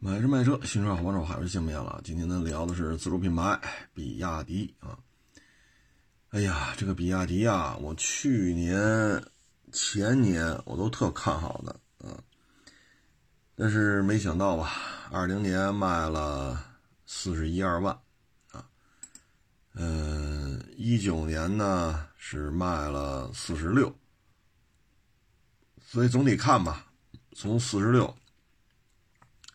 买车卖车，新车好帮手，还是见面了。今天呢，聊的是自主品牌比亚迪啊。哎呀，这个比亚迪啊，我去年、前年我都特看好的啊，但是没想到吧，二零年卖了四十一二万啊，嗯，一九年呢是卖了四十六，所以总体看吧，从四十六。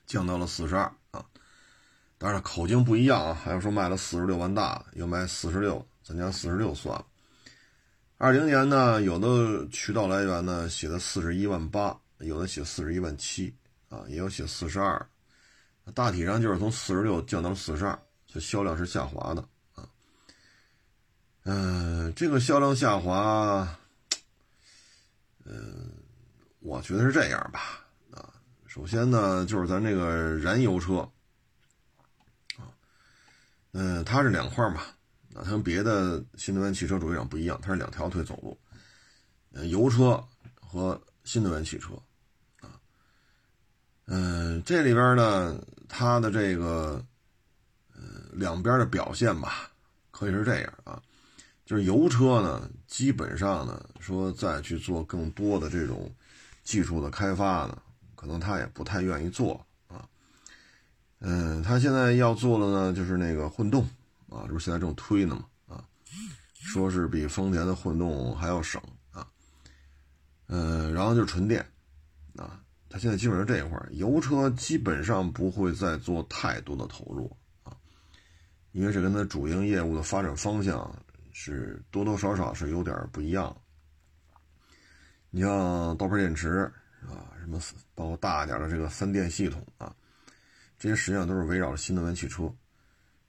降到了四十二啊，当然口径不一样啊，还有说卖了四十六万大的，又卖四十六，咱家四十六算了。二零年呢，有的渠道来源呢写的四十一万八，有的写四十一万七啊，也有写四十二，大体上就是从四十六降到四十二，所以销量是下滑的啊。嗯，这个销量下滑，嗯，我觉得是这样吧。首先呢，就是咱这个燃油车，啊，嗯，它是两块嘛，啊，它跟别的新能源汽车主机厂不一样，它是两条腿走路，呃，油车和新能源汽车，啊，嗯，这里边呢，它的这个，呃，两边的表现吧，可以是这样啊，就是油车呢，基本上呢，说再去做更多的这种技术的开发呢。可能他也不太愿意做啊，嗯，他现在要做的呢，就是那个混动啊，这不现在正推呢嘛啊，说是比丰田的混动还要省啊，嗯，然后就是纯电啊，他现在基本上这一块油车基本上不会再做太多的投入啊，因为这跟他主营业务的发展方向是多多少少是有点不一样。你像刀片电池。啊，什么包括大一点的这个三电系统啊，这些实际上都是围绕着新能源汽车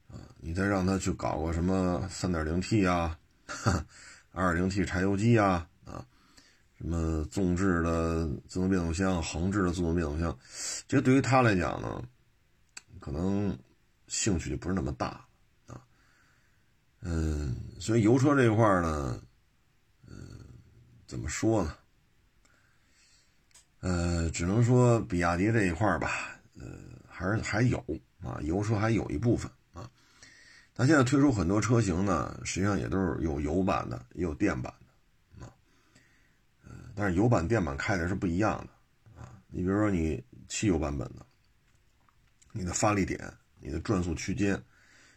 啊。你再让他去搞个什么三点零 T 啊，二点零 T 柴油机啊，啊，什么纵置的自动变速箱、横置的自动变速箱，这对于他来讲呢，可能兴趣就不是那么大啊。嗯，所以油车这一块呢，嗯，怎么说呢？呃，只能说比亚迪这一块吧，呃，还是还有啊，油车还有一部分啊。它现在推出很多车型呢，实际上也都是有油版的，也有电版的啊。呃，但是油版、电版开的是不一样的啊。你比如说你汽油版本的，你的发力点、你的转速区间、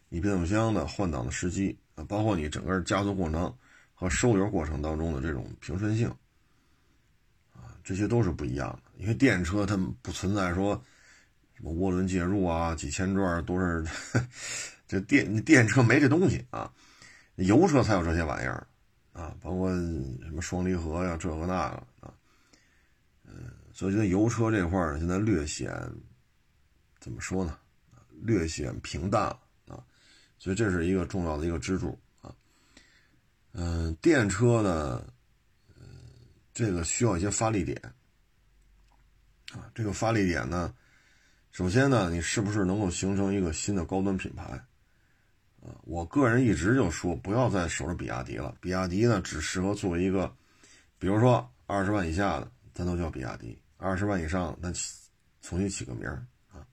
你变速箱的换挡的时机啊，包括你整个加速过程和收油过程当中的这种平顺性。这些都是不一样的，因为电车它不存在说什么涡轮介入啊，几千转都是 这电电车没这东西啊，油车才有这些玩意儿啊，包括什么双离合呀，这个那个啊，嗯，所以觉得油车这块儿现在略显怎么说呢？略显平淡啊，所以这是一个重要的一个支柱啊，嗯，电车呢。这个需要一些发力点啊，这个发力点呢，首先呢，你是不是能够形成一个新的高端品牌啊？我个人一直就说，不要再守着比亚迪了，比亚迪呢只适合作为一个，比如说二十万以下的，咱都叫比亚迪；二十万以上，咱重新起个名儿啊。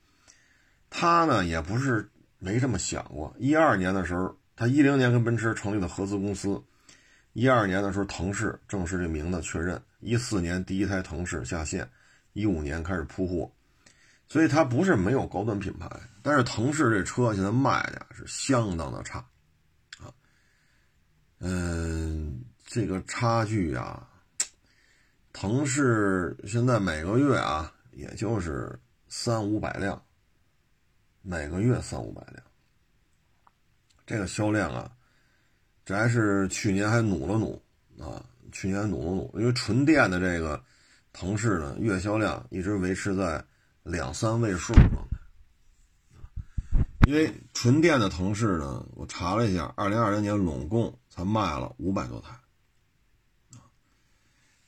他呢也不是没这么想过，一二年的时候，他一零年跟奔驰成立的合资公司。一二年的时候，腾势正式这名字确认。一四年第一台腾势下线，一五年开始铺货，所以它不是没有高端品牌，但是腾势这车现在卖的是相当的差，啊，嗯，这个差距啊，腾势现在每个月啊，也就是三五百辆，每个月三五百辆，这个销量啊。这还是去年还努了努啊，去年努了努，因为纯电的这个腾势呢，月销量一直维持在两三位数状态。因为纯电的腾势呢，我查了一下，二零二零年拢共才卖了五百多台，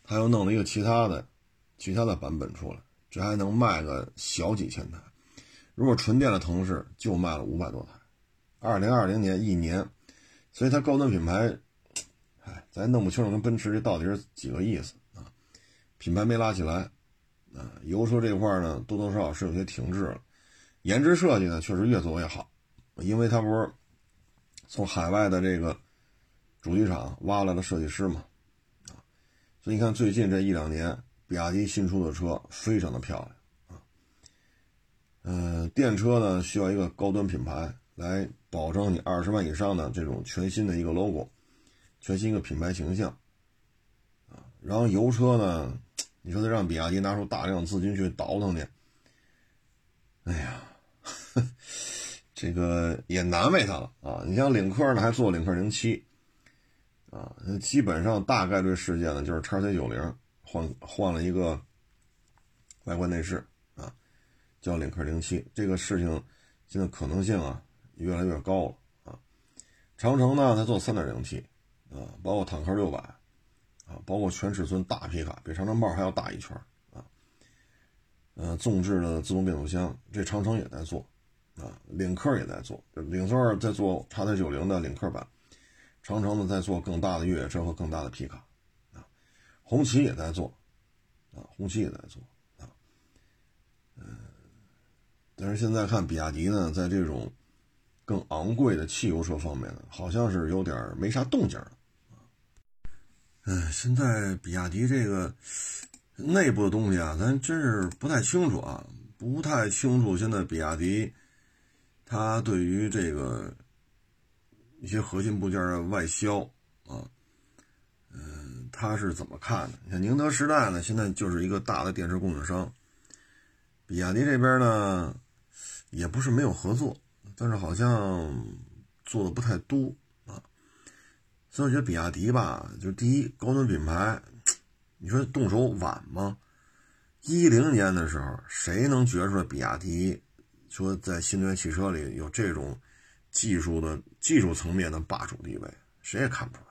他又弄了一个其他的、其他的版本出来，这还能卖个小几千台。如果纯电的腾势就卖了五百多台，二零二零年一年。所以它高端品牌，哎，咱弄不清楚跟奔驰这到底是几个意思啊？品牌没拉起来，啊，油车这块呢多多少少是有些停滞了。颜值设计呢，确实越做越好，因为它不是从海外的这个主机厂挖来的设计师嘛，啊，所以你看最近这一两年，比亚迪新出的车非常的漂亮啊。嗯，电车呢需要一个高端品牌来保证你二十万以上的这种全新的一个 logo，全新一个品牌形象啊。然后油车呢，你说得让比亚迪拿出大量资金去倒腾去，哎呀。这个也难为他了啊！你像领克呢，还做领克零七，啊，基本上大概率事件呢，就是叉 C 九零换换了一个外观内饰啊，叫领克零七。这个事情现在可能性啊越来越高了啊。长城呢，它做三点零 T 啊，包括坦克六百啊，包括全尺寸大皮卡，比长城炮还要大一圈啊。呃，纵置的自动变速箱，这长城也在做。啊，领克也在做，领克在做叉 C 九零的领克版，长城呢在做更大的越野车和更大的皮卡，啊，红旗也在做，啊，红旗也在做，啊，嗯，但是现在看比亚迪呢，在这种更昂贵的汽油车方面呢，好像是有点没啥动静了，嗯，现在比亚迪这个内部的东西啊，咱真是不太清楚啊，不太清楚现在比亚迪。它对于这个一些核心部件的外销啊，嗯，它是怎么看的？像宁德时代呢，现在就是一个大的电池供应商，比亚迪这边呢也不是没有合作，但是好像做的不太多啊。所以我觉得比亚迪吧，就是第一高端品牌，你说动手晚吗？一零年的时候，谁能觉出来比亚迪？说在新能源汽车里有这种技术的技术层面的霸主地位，谁也看不出来。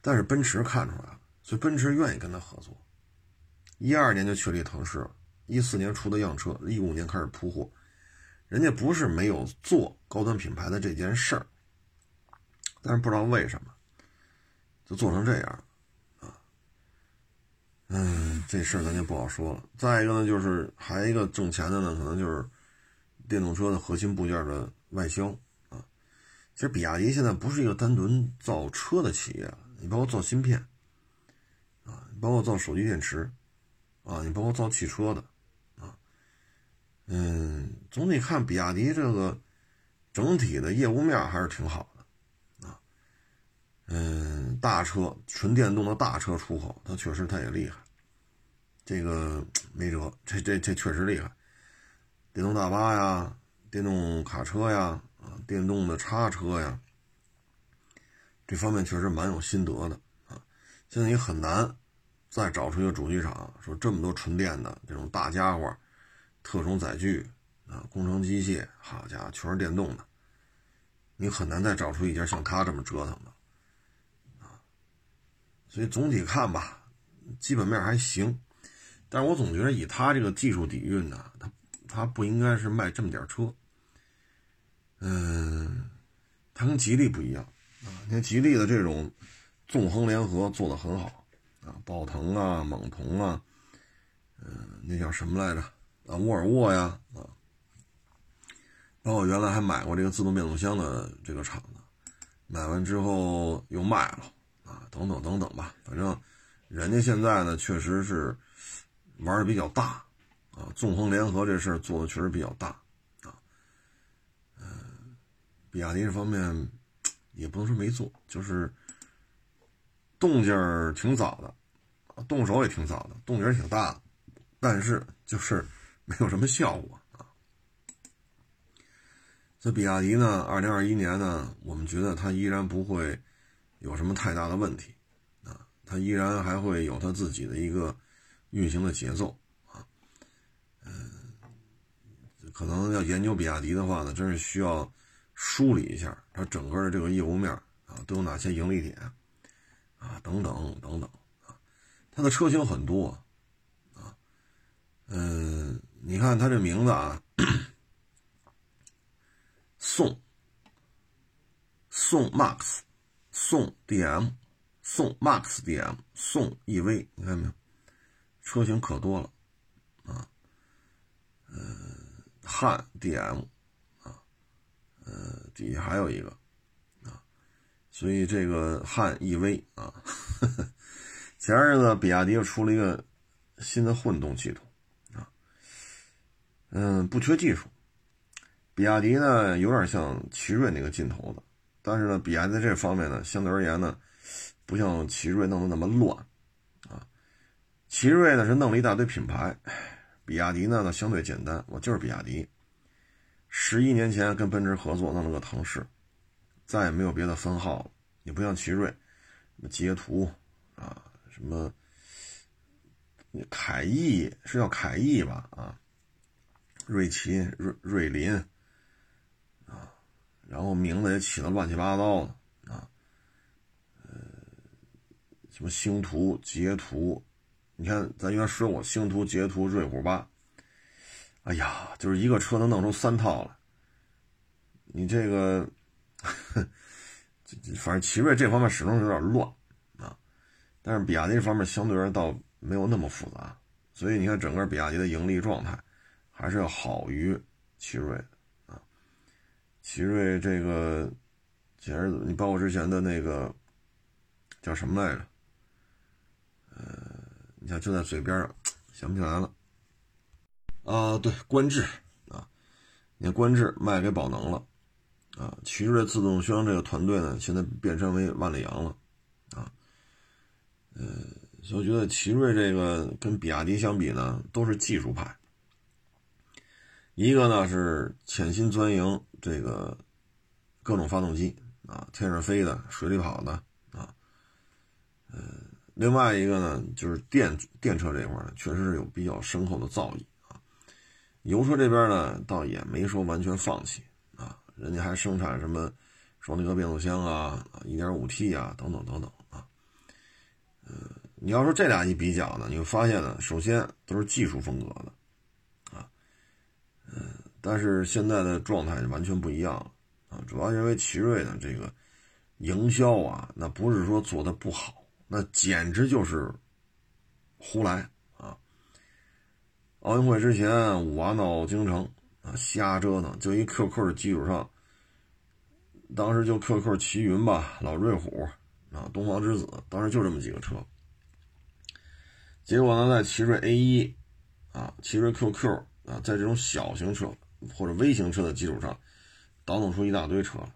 但是奔驰看出来了，所以奔驰愿意跟他合作。一二年就确立腾势，一四年出的样车，一五年开始铺货。人家不是没有做高端品牌的这件事儿，但是不知道为什么就做成这样了啊。嗯，这事儿咱就不好说了。再一个呢，就是还一个挣钱的呢，可能就是电动车的核心部件的外销啊。其实比亚迪现在不是一个单纯造车的企业，你包括造芯片啊，你包括造手机电池啊，你包括造汽车的。嗯，总体看比亚迪这个整体的业务面还是挺好的啊。嗯，大车纯电动的大车出口，它确实它也厉害，这个没辙，这这这确实厉害。电动大巴呀，电动卡车呀，啊，电动的叉车呀，这方面确实蛮有心得的啊。现在也很难再找出一个主机厂说这么多纯电的这种大家伙，特种载具啊，工程机械，好家伙，全是电动的，你很难再找出一家像他这么折腾的啊。所以总体看吧，基本面还行，但是我总觉得以他这个技术底蕴呢，他他不应该是卖这么点车。嗯，他跟吉利不一样啊，你看吉利的这种纵横联合做的很好啊，宝腾啊、猛童啊，嗯，那叫什么来着啊？沃尔沃呀啊，包括原来还买过这个自动变速箱的这个厂子，买完之后又卖了。啊，等等等等吧，反正人家现在呢，确实是玩的比较大啊，纵横联合这事做的确实比较大啊。嗯，比亚迪这方面也不能说没做，就是动静挺早的，动手也挺早的，动静挺大的，但是就是没有什么效果啊。这比亚迪呢，二零二一年呢，我们觉得它依然不会。有什么太大的问题啊？它依然还会有它自己的一个运行的节奏啊。嗯，可能要研究比亚迪的话呢，真是需要梳理一下它整个的这个业务面啊，都有哪些盈利点啊，等等等等啊。它的车型很多啊，嗯，你看它这名字啊，宋宋 MAX。宋 DM，宋 MAX DM，宋 EV，你看没有？车型可多了啊。呃，汉 DM 啊，呃，底下还有一个啊，所以这个汉 EV 啊，前日子比亚迪又出了一个新的混动系统，嗯，不缺技术，比亚迪呢有点像奇瑞那个劲头子，但是呢，比亚迪在这方面呢，相对而言呢，不像奇瑞弄得那么乱啊，奇瑞呢是弄了一大堆品牌。比亚迪呢，呢相对简单，我就是比亚迪。十一年前跟奔驰合作弄了个腾势，再也没有别的分号了。也不像奇瑞，什么捷途啊，什么凯翼是叫凯翼吧？啊，瑞奇、瑞瑞林啊，然后名字也起的乱七八糟的啊，呃，什么星途、捷途。你看，咱原来说过星途、捷途、瑞虎八，哎呀，就是一个车能弄出三套来。你这个，反正奇瑞这方面始终有点乱啊。但是比亚迪这方面相对而言倒没有那么复杂，所以你看整个比亚迪的盈利状态还是要好于奇瑞啊。奇瑞这个，前日子你包括之前的那个叫什么来着？呃。你看，就在嘴边上，想不起来了。啊，对，观致啊，你看观致卖给宝能了，啊，奇瑞自动轩这个团队呢，现在变身为万里扬了，啊，呃，所以我觉得奇瑞这个跟比亚迪相比呢，都是技术派。一个呢是潜心钻营这个各种发动机啊，天上飞的，水里跑的啊，呃。另外一个呢，就是电电车这块呢，确实是有比较深厚的造诣啊。油车这边呢，倒也没说完全放弃啊，人家还生产什么双离合变速箱啊、一点五 T 啊等等等等啊。呃，你要说这俩一比较呢，你会发现呢，首先都是技术风格的，但是现在的状态就完全不一样了啊。主要因为奇瑞的这个营销啊，那不是说做的不好。那简直就是胡来啊！奥运会之前五娃闹京城啊，瞎折腾，就一 QQ 的基础上，当时就 QQ 齐云吧，老瑞虎啊，东方之子，当时就这么几个车。结果呢，在奇瑞 A 一啊，奇瑞 QQ 啊，在这种小型车或者微型车的基础上，倒腾出一大堆车了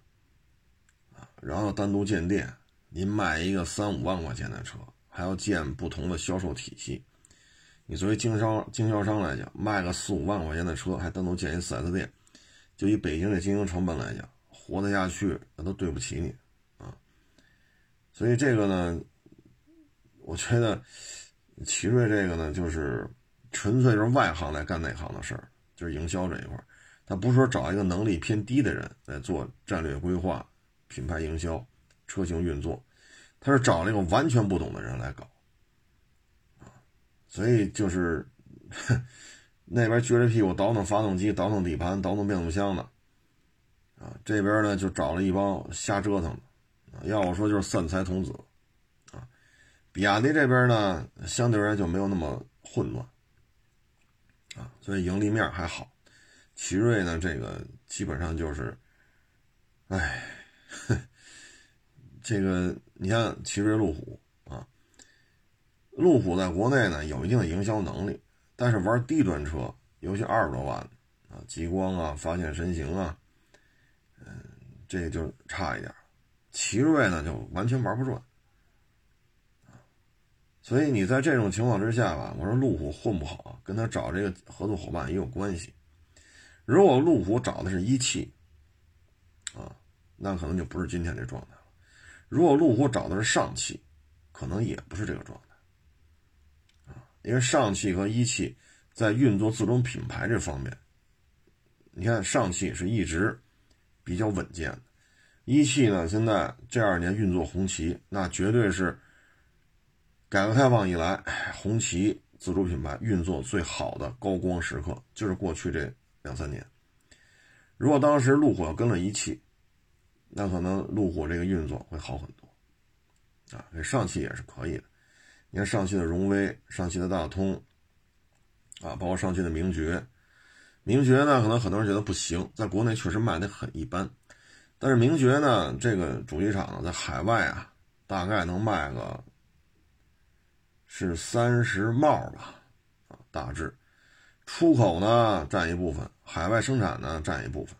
啊，然后单独建店。您卖一个三五万块钱的车，还要建不同的销售体系。你作为经销经销商来讲，卖个四五万块钱的车，还单独建一 4S 店，就以北京的经营成本来讲，活得下去那都对不起你啊。所以这个呢，我觉得奇瑞这个呢，就是纯粹是外行来干内行的事儿，就是营销这一块他不是说找一个能力偏低的人来做战略规划、品牌营销。车型运作，他是找了一个完全不懂的人来搞，所以就是 那边撅着屁股倒腾发动机、倒腾底盘、倒腾变速箱的，啊，这边呢就找了一帮瞎折腾的，啊，要我说就是散财童子，啊，比亚迪这边呢相对而言就没有那么混乱，啊，所以盈利面还好，奇瑞呢这个基本上就是，哎。这个你像奇瑞路虎啊，路虎在国内呢有一定的营销能力，但是玩低端车，尤其二十多万啊，极光啊、发现神行啊，嗯，这就差一点。奇瑞呢就完全玩不转，所以你在这种情况之下吧，我说路虎混不好，跟他找这个合作伙伴也有关系。如果路虎找的是一汽啊，那可能就不是今天这状态了。如果路虎找的是上汽，可能也不是这个状态，啊，因为上汽和一汽在运作自主品牌这方面，你看上汽是一直比较稳健的，一汽呢现在这二年运作红旗，那绝对是改革开放以来红旗自主品牌运作最好的高光时刻，就是过去这两三年。如果当时路虎要跟了一汽，那可能路虎这个运作会好很多，啊，这上汽也是可以的。你看上汽的荣威、上汽的大通，啊，包括上汽的名爵，名爵呢，可能很多人觉得不行，在国内确实卖的很一般。但是名爵呢，这个主机厂呢，在海外啊，大概能卖个是三十帽吧，啊，大致。出口呢占一部分，海外生产呢占一部分。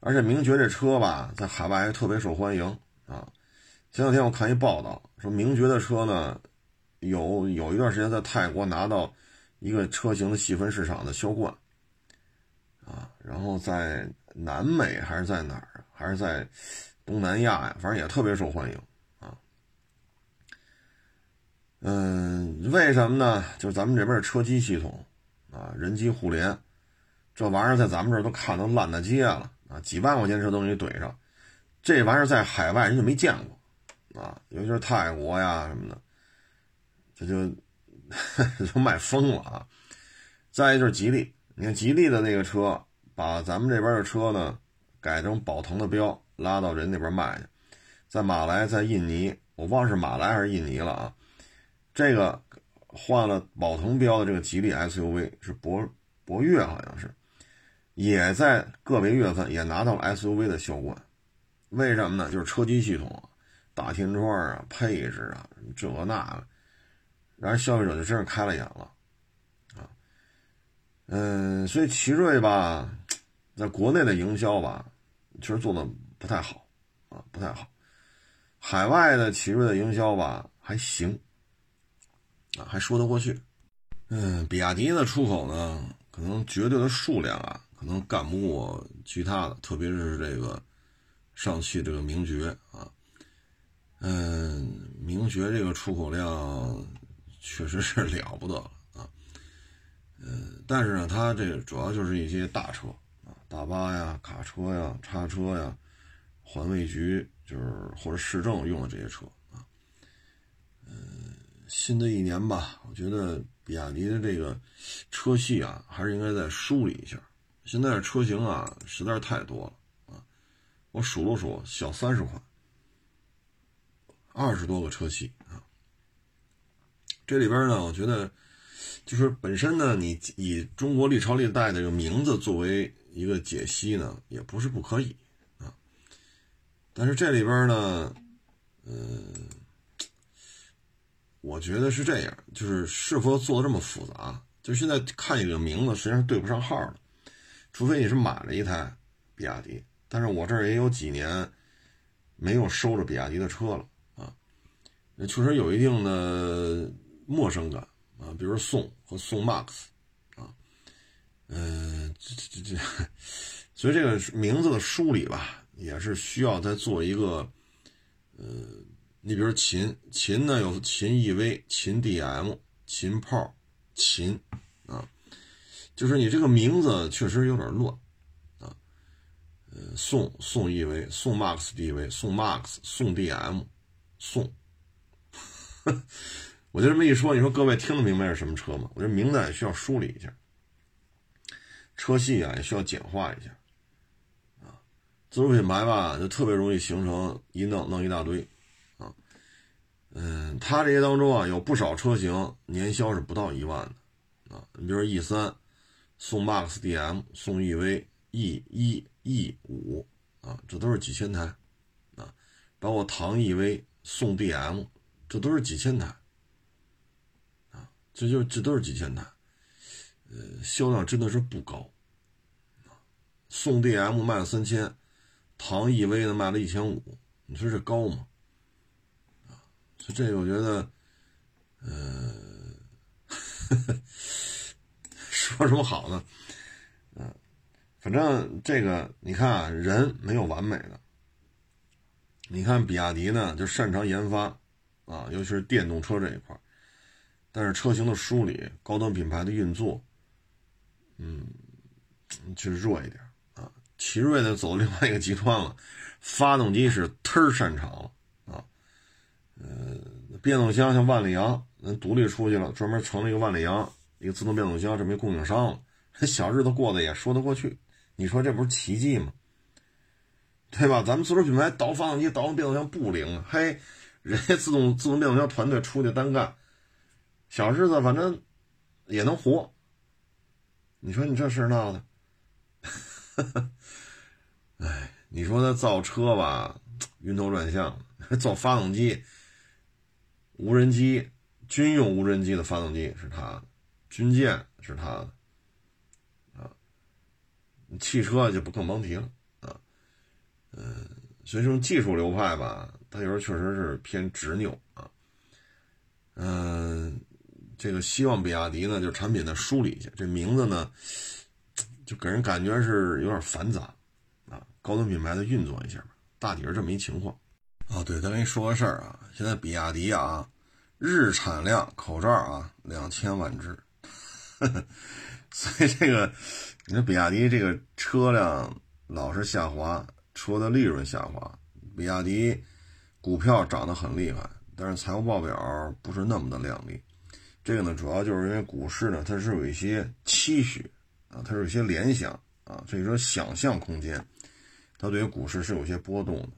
而且名爵这车吧，在海外还特别受欢迎啊。前两天我看一报道，说名爵的车呢，有有一段时间在泰国拿到一个车型的细分市场的销冠。啊，然后在南美还是在哪儿啊？还是在东南亚呀？反正也特别受欢迎啊。嗯，为什么呢？就是咱们这边车机系统啊，人机互联，这玩意儿在咱们这儿都看都烂大街了啊！几万块钱车都给你怼上，这玩意儿在海外人就没见过啊，尤其是泰国呀什么的，这就 就卖疯了啊！再一就是吉利。你看吉利的那个车，把咱们这边的车呢改成宝腾的标，拉到人那边卖去，在马来，在印尼，我忘是马来还是印尼了啊。这个换了宝腾标的这个吉利 SUV 是博博越，好像是，也在个别月份也拿到了 SUV 的销冠。为什么呢？就是车机系统、大天窗啊、配置啊，这那个，然后消费者就真是开了眼了。啊嗯，所以奇瑞吧，在国内的营销吧，其实做的不太好啊，不太好。海外的奇瑞的营销吧还行，啊，还说得过去。嗯，比亚迪的出口呢，可能绝对的数量啊，可能干不过其他的，特别是这个上汽这个名爵啊。嗯，名爵这个出口量确实是了不得了啊。嗯，但是呢，它这个主要就是一些大车啊，大巴呀、卡车呀、叉车呀，环卫局就是或者市政用的这些车啊。嗯，新的一年吧，我觉得比亚迪的这个车系啊，还是应该再梳理一下。现在的车型啊，实在是太多了啊，我数了数，小三十款，二十多个车系啊。这里边呢，我觉得。就是本身呢，你以中国历朝历代的这个名字作为一个解析呢，也不是不可以啊。但是这里边呢，嗯，我觉得是这样，就是是否做的这么复杂？就现在看你这个名字，实际上对不上号了，除非你是买了一台比亚迪。但是我这儿也有几年没有收着比亚迪的车了啊，那确实有一定的陌生感。啊，比如宋和宋 MAX，啊，嗯，这这这这，所以这个名字的梳理吧，也是需要再做一个，呃，你比如秦，秦呢有秦 EV、秦 DM、秦炮、秦，啊，就是你这个名字确实有点乱，啊，呃，宋宋 EV、宋 MAX DV、宋 MAX、宋 DM、宋。我就这么一说，你说各位听得明白是什么车吗？我这名字也需要梳理一下，车系啊也需要简化一下，啊，自主品牌吧就特别容易形成一弄弄一大堆，嗯，它这些当中啊有不少车型年销是不到一万的，啊，你比如 E 三、宋 MAX DM、宋 EV、E 一、E 五，啊，这都是几千台，啊，包括唐 EV、宋 DM，这都是几千台啊。这就这都是几千台，呃，销量真的是不高。宋 DM 卖了三千，唐 EV 呢卖了一千五，你说这高吗？这个我觉得，呃，说什么好呢？嗯，反正这个你看啊，人没有完美的。你看比亚迪呢，就擅长研发啊，尤其是电动车这一块。但是车型的梳理、高端品牌的运作，嗯，就弱一点啊。奇瑞呢走另外一个极端了，发动机是忒擅长了。呃，变速箱像万里扬，人独立出去了，专门成了一个万里扬一个自动变速箱这么一供应商了，小日子过得也说得过去。你说这不是奇迹吗？对吧？咱们自主品牌倒发动机、倒变速箱不灵，嘿，人家自动自动变速箱团队出去单干。小日子反正也能活，你说你这事闹的，哎，你说他造车吧，晕头转向；造发动机，无人机、军用无人机的发动机是他的，军舰是他的，啊，汽车就不更甭提了啊。嗯，所以说技术流派吧，他有时候确实是偏执拗啊。嗯，这个希望比亚迪呢，就产品的梳理一下，这名字呢，就给人感觉是有点繁杂。啊高端品牌的运作一下吧，大体是这么一情况。哦，对，再跟你说个事儿啊，现在比亚迪啊，日产量口罩啊两千万只，所以这个你说比亚迪这个车辆老是下滑，车的利润下滑，比亚迪股票涨得很厉害，但是财务报表不是那么的靓丽。这个呢，主要就是因为股市呢，它是有一些期许啊，它是有一些联想啊，所以说想象空间。它对于股市是有些波动的，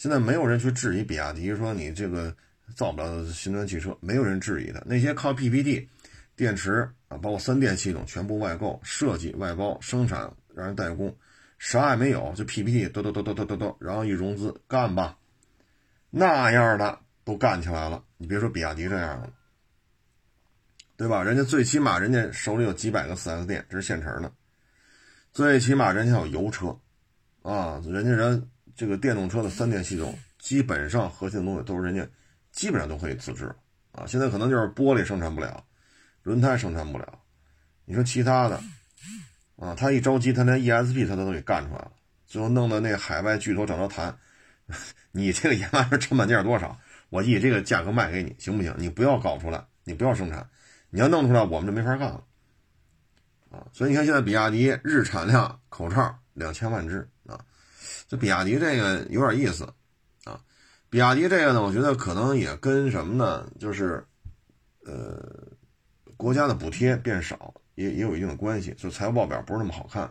现在没有人去质疑比亚迪说你这个造不了新能源汽车，没有人质疑的。那些靠 PPT、电池啊，包括三电系统全部外购、设计外包、生产让人代工，啥也没有，就 PPT，嘟嘟嘟嘟嘟嘟嘟，然后一融资干吧，那样的都干起来了。你别说比亚迪这样的，对吧？人家最起码人家手里有几百个 4S 店，这是现成的，最起码人家有油车。啊，人家人这个电动车的三电系统，基本上核心的东西都是人家基本上都可以自制啊。现在可能就是玻璃生产不了，轮胎生产不了，你说其他的啊，他一着急，他连 ESP 他都都给干出来了，最后弄得那海外巨头找他谈，你这个研发成本价多少？我以这个价格卖给你，行不行？你不要搞出来，你不要生产，你要弄出来，我们就没法干了啊。所以你看，现在比亚迪日产量口罩两千万只。这比亚迪这个有点意思，啊，比亚迪这个呢，我觉得可能也跟什么呢？就是，呃，国家的补贴变少，也也有一定的关系，就财务报表不是那么好看，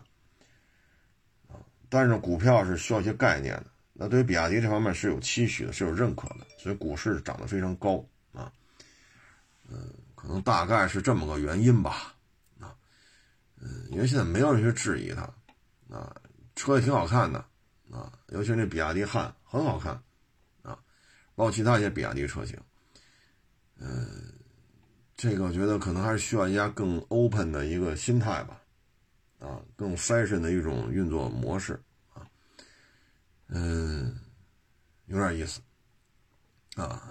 啊，但是股票是需要一些概念的，那对于比亚迪这方面是有期许的，是有认可的，所以股市涨得非常高，啊，嗯，可能大概是这么个原因吧，啊，嗯，因为现在没有人去质疑它，啊，车也挺好看的。啊，尤其是那比亚迪汉很好看，啊，包括其他一些比亚迪车型，嗯，这个我觉得可能还是需要一家更 open 的一个心态吧，啊，更 fashion 的一种运作模式，啊，嗯，有点意思，啊，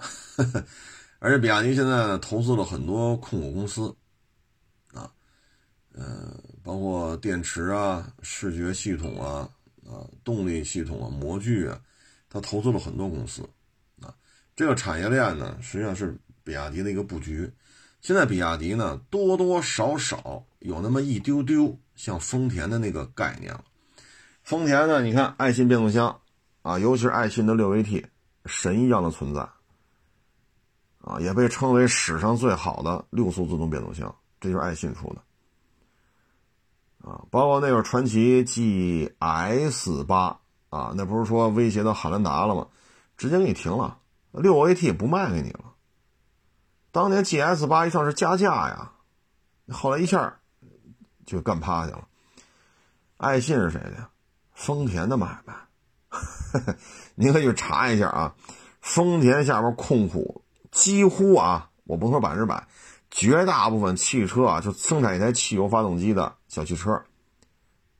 而且比亚迪现在呢投资了很多控股公司，啊，嗯，包括电池啊、视觉系统啊。啊，动力系统啊，模具啊，他投资了很多公司，啊，这个产业链呢，实际上是比亚迪的一个布局。现在比亚迪呢，多多少少有那么一丢丢像丰田的那个概念了。丰田呢，你看爱信变速箱啊，尤其是爱信的六 AT，神一样的存在，啊，也被称为史上最好的六速自动变速箱，这就是爱信出的。啊，包括那个传奇 GS 八啊，那不是说威胁到汉兰达了吗？直接给你停了，六 AT 不卖给你了。当年 GS 八一上是加价呀，后来一下就干趴下了。爱信是谁的呀？丰田的买卖，您可以去查一下啊。丰田下边控股几乎啊，我不说百分之百。绝大部分汽车啊，就生产一台汽油发动机的小汽车，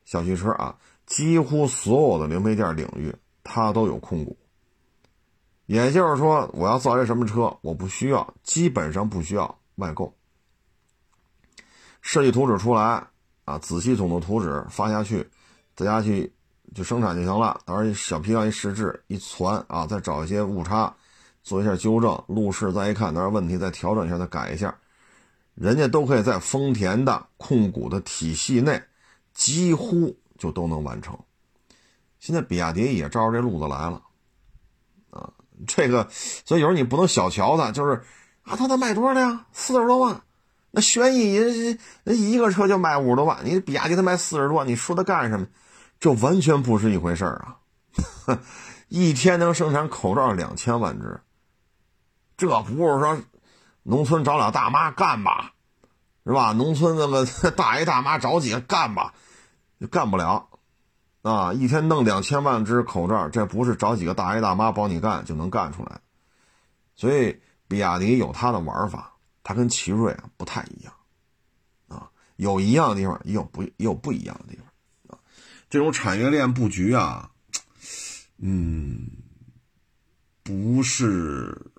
小汽车啊，几乎所有的零配件领域，它都有控股。也就是说，我要造一什么车，我不需要，基本上不需要外购。设计图纸出来啊，子系统的图纸发下去，在家去就生产就行了。到时候小批量一试制一传啊，再找一些误差，做一下纠正，路试再一看，哪有问题再调整一下，再改一下。人家都可以在丰田的控股的体系内，几乎就都能完成。现在比亚迪也照着这路子来了，啊，这个，所以有时候你不能小瞧它，就是啊，它能卖多少辆？四十多万。那轩逸人人一个车就卖五十多万，你比亚迪它卖四十多万，你说它干什么？这完全不是一回事儿啊！一天能生产口罩两千万只，这不是说。农村找俩大妈干吧，是吧？农村那么 大爷大妈找几个干吧，干不了，啊，一天弄两千万只口罩，这不是找几个大爷大妈帮你干就能干出来。所以，比亚迪有它的玩法，它跟奇瑞啊不太一样，啊，有一样的地方，也有不也有不一样的地方，啊，这种产业链布局啊，嗯，不是，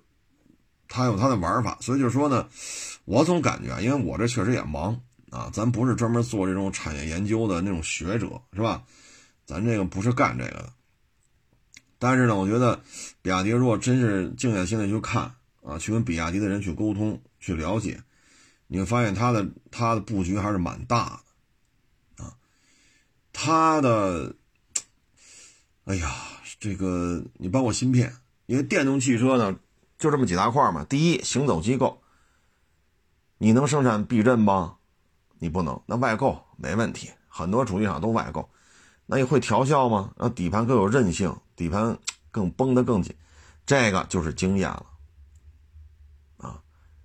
它有它的玩法。所以就是说呢，我总感觉啊，因为我这确实也忙啊，咱不是专门做这种产业研究的那种学者，是吧？咱这个不是干这个的，但是呢，我觉得比亚迪如果真是静下心来去看啊，去跟比亚迪的人去沟通、去了解，你会发现它的它的布局还是蛮大的啊。它的，哎呀，这个你包括芯片，因为电动汽车呢就这么几大块嘛。第一，行走机构，你能生产避震吗？你不能，那外购没问题，很多主机厂都外购。那你会调校吗？让底盘更有韧性，底盘更绷得更紧，这个就是经验了啊！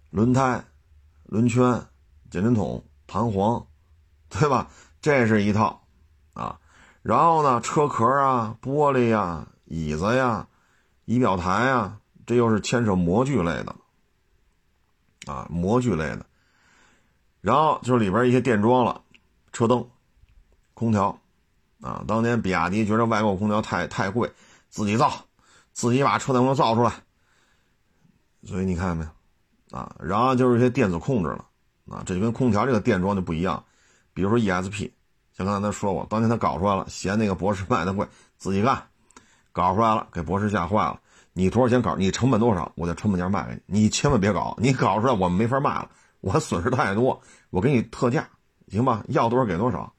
轮胎、轮圈、减震筒、弹簧，对吧？这是一套啊。然后呢，车壳啊、玻璃呀、椅子呀、仪表台呀，这又是牵扯模具类的啊，模具类的。然后就是里边一些电装了，车灯、空调。啊，当年比亚迪觉得外购空调太太贵，自己造，自己把车灯都造出来。所以你看见没有？啊，然后就是一些电子控制了，啊，这就跟空调这个电装就不一样。比如说 ESP，像刚才他说过，当年他搞出来了，嫌那个博士卖的贵，自己干，搞出来了，给博士吓坏了。你多少钱搞？你成本多少？我在成本价卖给你，你千万别搞，你搞出来我们没法卖了，我损失太多，我给你特价，行吧？要多少给多少。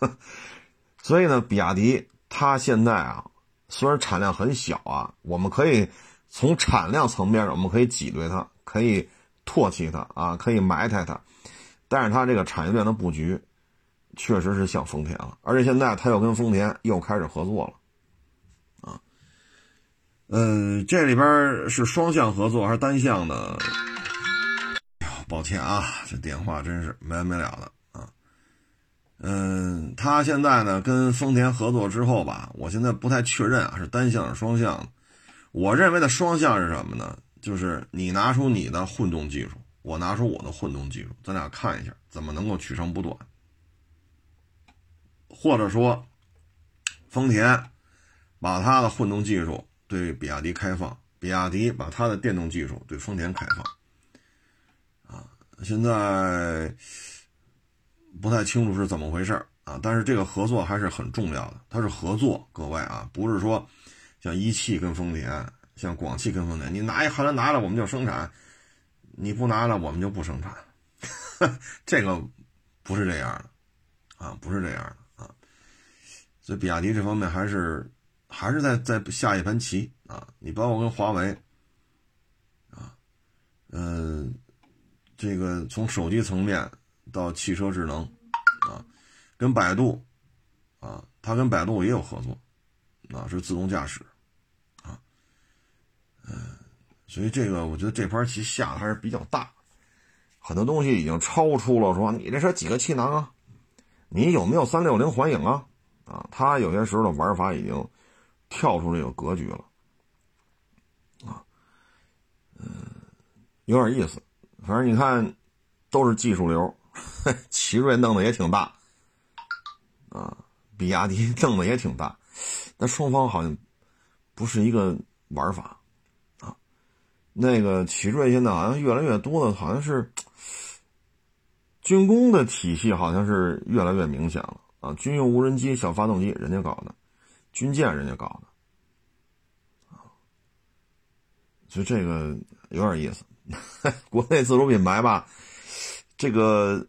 所以呢，比亚迪它现在啊，虽然产量很小啊，我们可以从产量层面上，我们可以挤兑它，可以唾弃它啊，可以埋汰它，但是它这个产业链的布局，确实是像丰田了，而且现在它又跟丰田又开始合作了，嗯，这里边是双向合作还是单向的？抱歉啊，这电话真是没完没了的。嗯，他现在呢跟丰田合作之后吧，我现在不太确认啊，是单向是双向。我认为的双向是什么呢？就是你拿出你的混动技术，我拿出我的混动技术，咱俩看一下怎么能够取长补短。或者说，丰田把它的混动技术对比亚迪开放，比亚迪把它的电动技术对丰田开放。啊，现在。不太清楚是怎么回事啊，但是这个合作还是很重要的。它是合作，各位啊，不是说像一汽跟丰田，像广汽跟丰田，你拿一汉兰达了我们就生产，你不拿了我们就不生产，这个不是这样的啊，不是这样的啊。所以比亚迪这方面还是还是在在下一盘棋啊。你包括跟华为啊，嗯，这个从手机层面。到汽车智能，啊，跟百度，啊，他跟百度也有合作，啊，是自动驾驶，啊，嗯，所以这个我觉得这盘棋下的还是比较大，很多东西已经超出了说你这车几个气囊啊，你有没有三六零环影啊，啊，他有些时候的玩法已经跳出这个格局了，啊，嗯，有点意思，反正你看都是技术流。奇瑞弄的也挺大，啊，比亚迪 弄的也挺大，但双方好像不是一个玩法，啊，那个奇瑞现在好像越来越多的，好像是军工的体系，好像是越来越明显了啊，军用无人机、小发动机人家搞的，军舰人家搞的，啊，所以这个有点意思，国内自主品牌吧。这个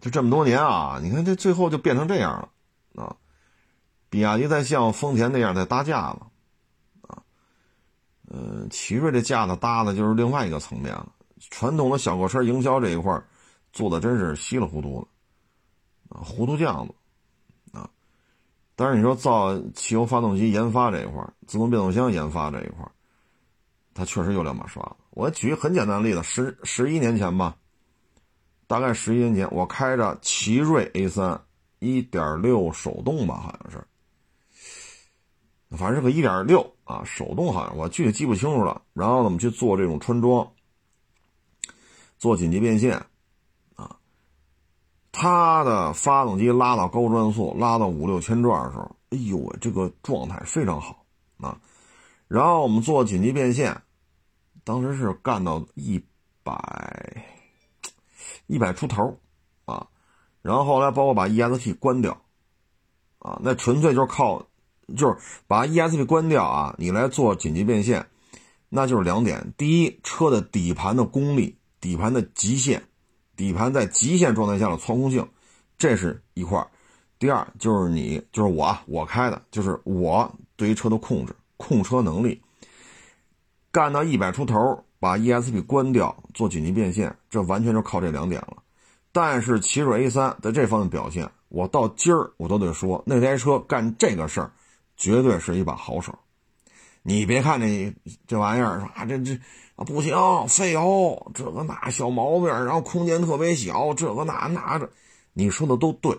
就这么多年啊，你看这最后就变成这样了啊！比亚迪在像丰田那样在搭架子啊，呃，奇瑞这架子搭的就是另外一个层面了。传统的小客车营销这一块做的真是稀里糊涂的啊，糊涂酱子！但是你说造汽油发动机研发这一块自动变速箱研发这一块它确实有两把刷子。我举个很简单的例子，十十一年前吧。大概十一年前，我开着奇瑞 A 三，一点六手动吧，好像是反正是个一点六啊，手动好像我具体记不清楚了。然后呢，我们去做这种穿装，做紧急变线，它的发动机拉到高转速，拉到五六千转的时候，哎呦，这个状态非常好啊。然后我们做紧急变线，当时是干到一百一百出头啊。然后后来包括把 ESP 关掉，啊，那纯粹就是靠。就是把 ESP 关掉啊，你来做紧急变线，那就是两点：第一，车的底盘的功力、底盘的极限、底盘在极限状态下的操控性，这是一块；第二，就是你，就是我，我开的，就是我对于车的控制、控车能力，干到一百出头，把 ESP 关掉做紧急变线，这完全就靠这两点了。但是奇瑞 A3 在这方面表现，我到今儿我都得说，那台车干这个事儿。绝对是一把好手，你别看这这玩意儿说啊，这这啊不行，费油，这个那小毛病，然后空间特别小，这个那那这，你说的都对，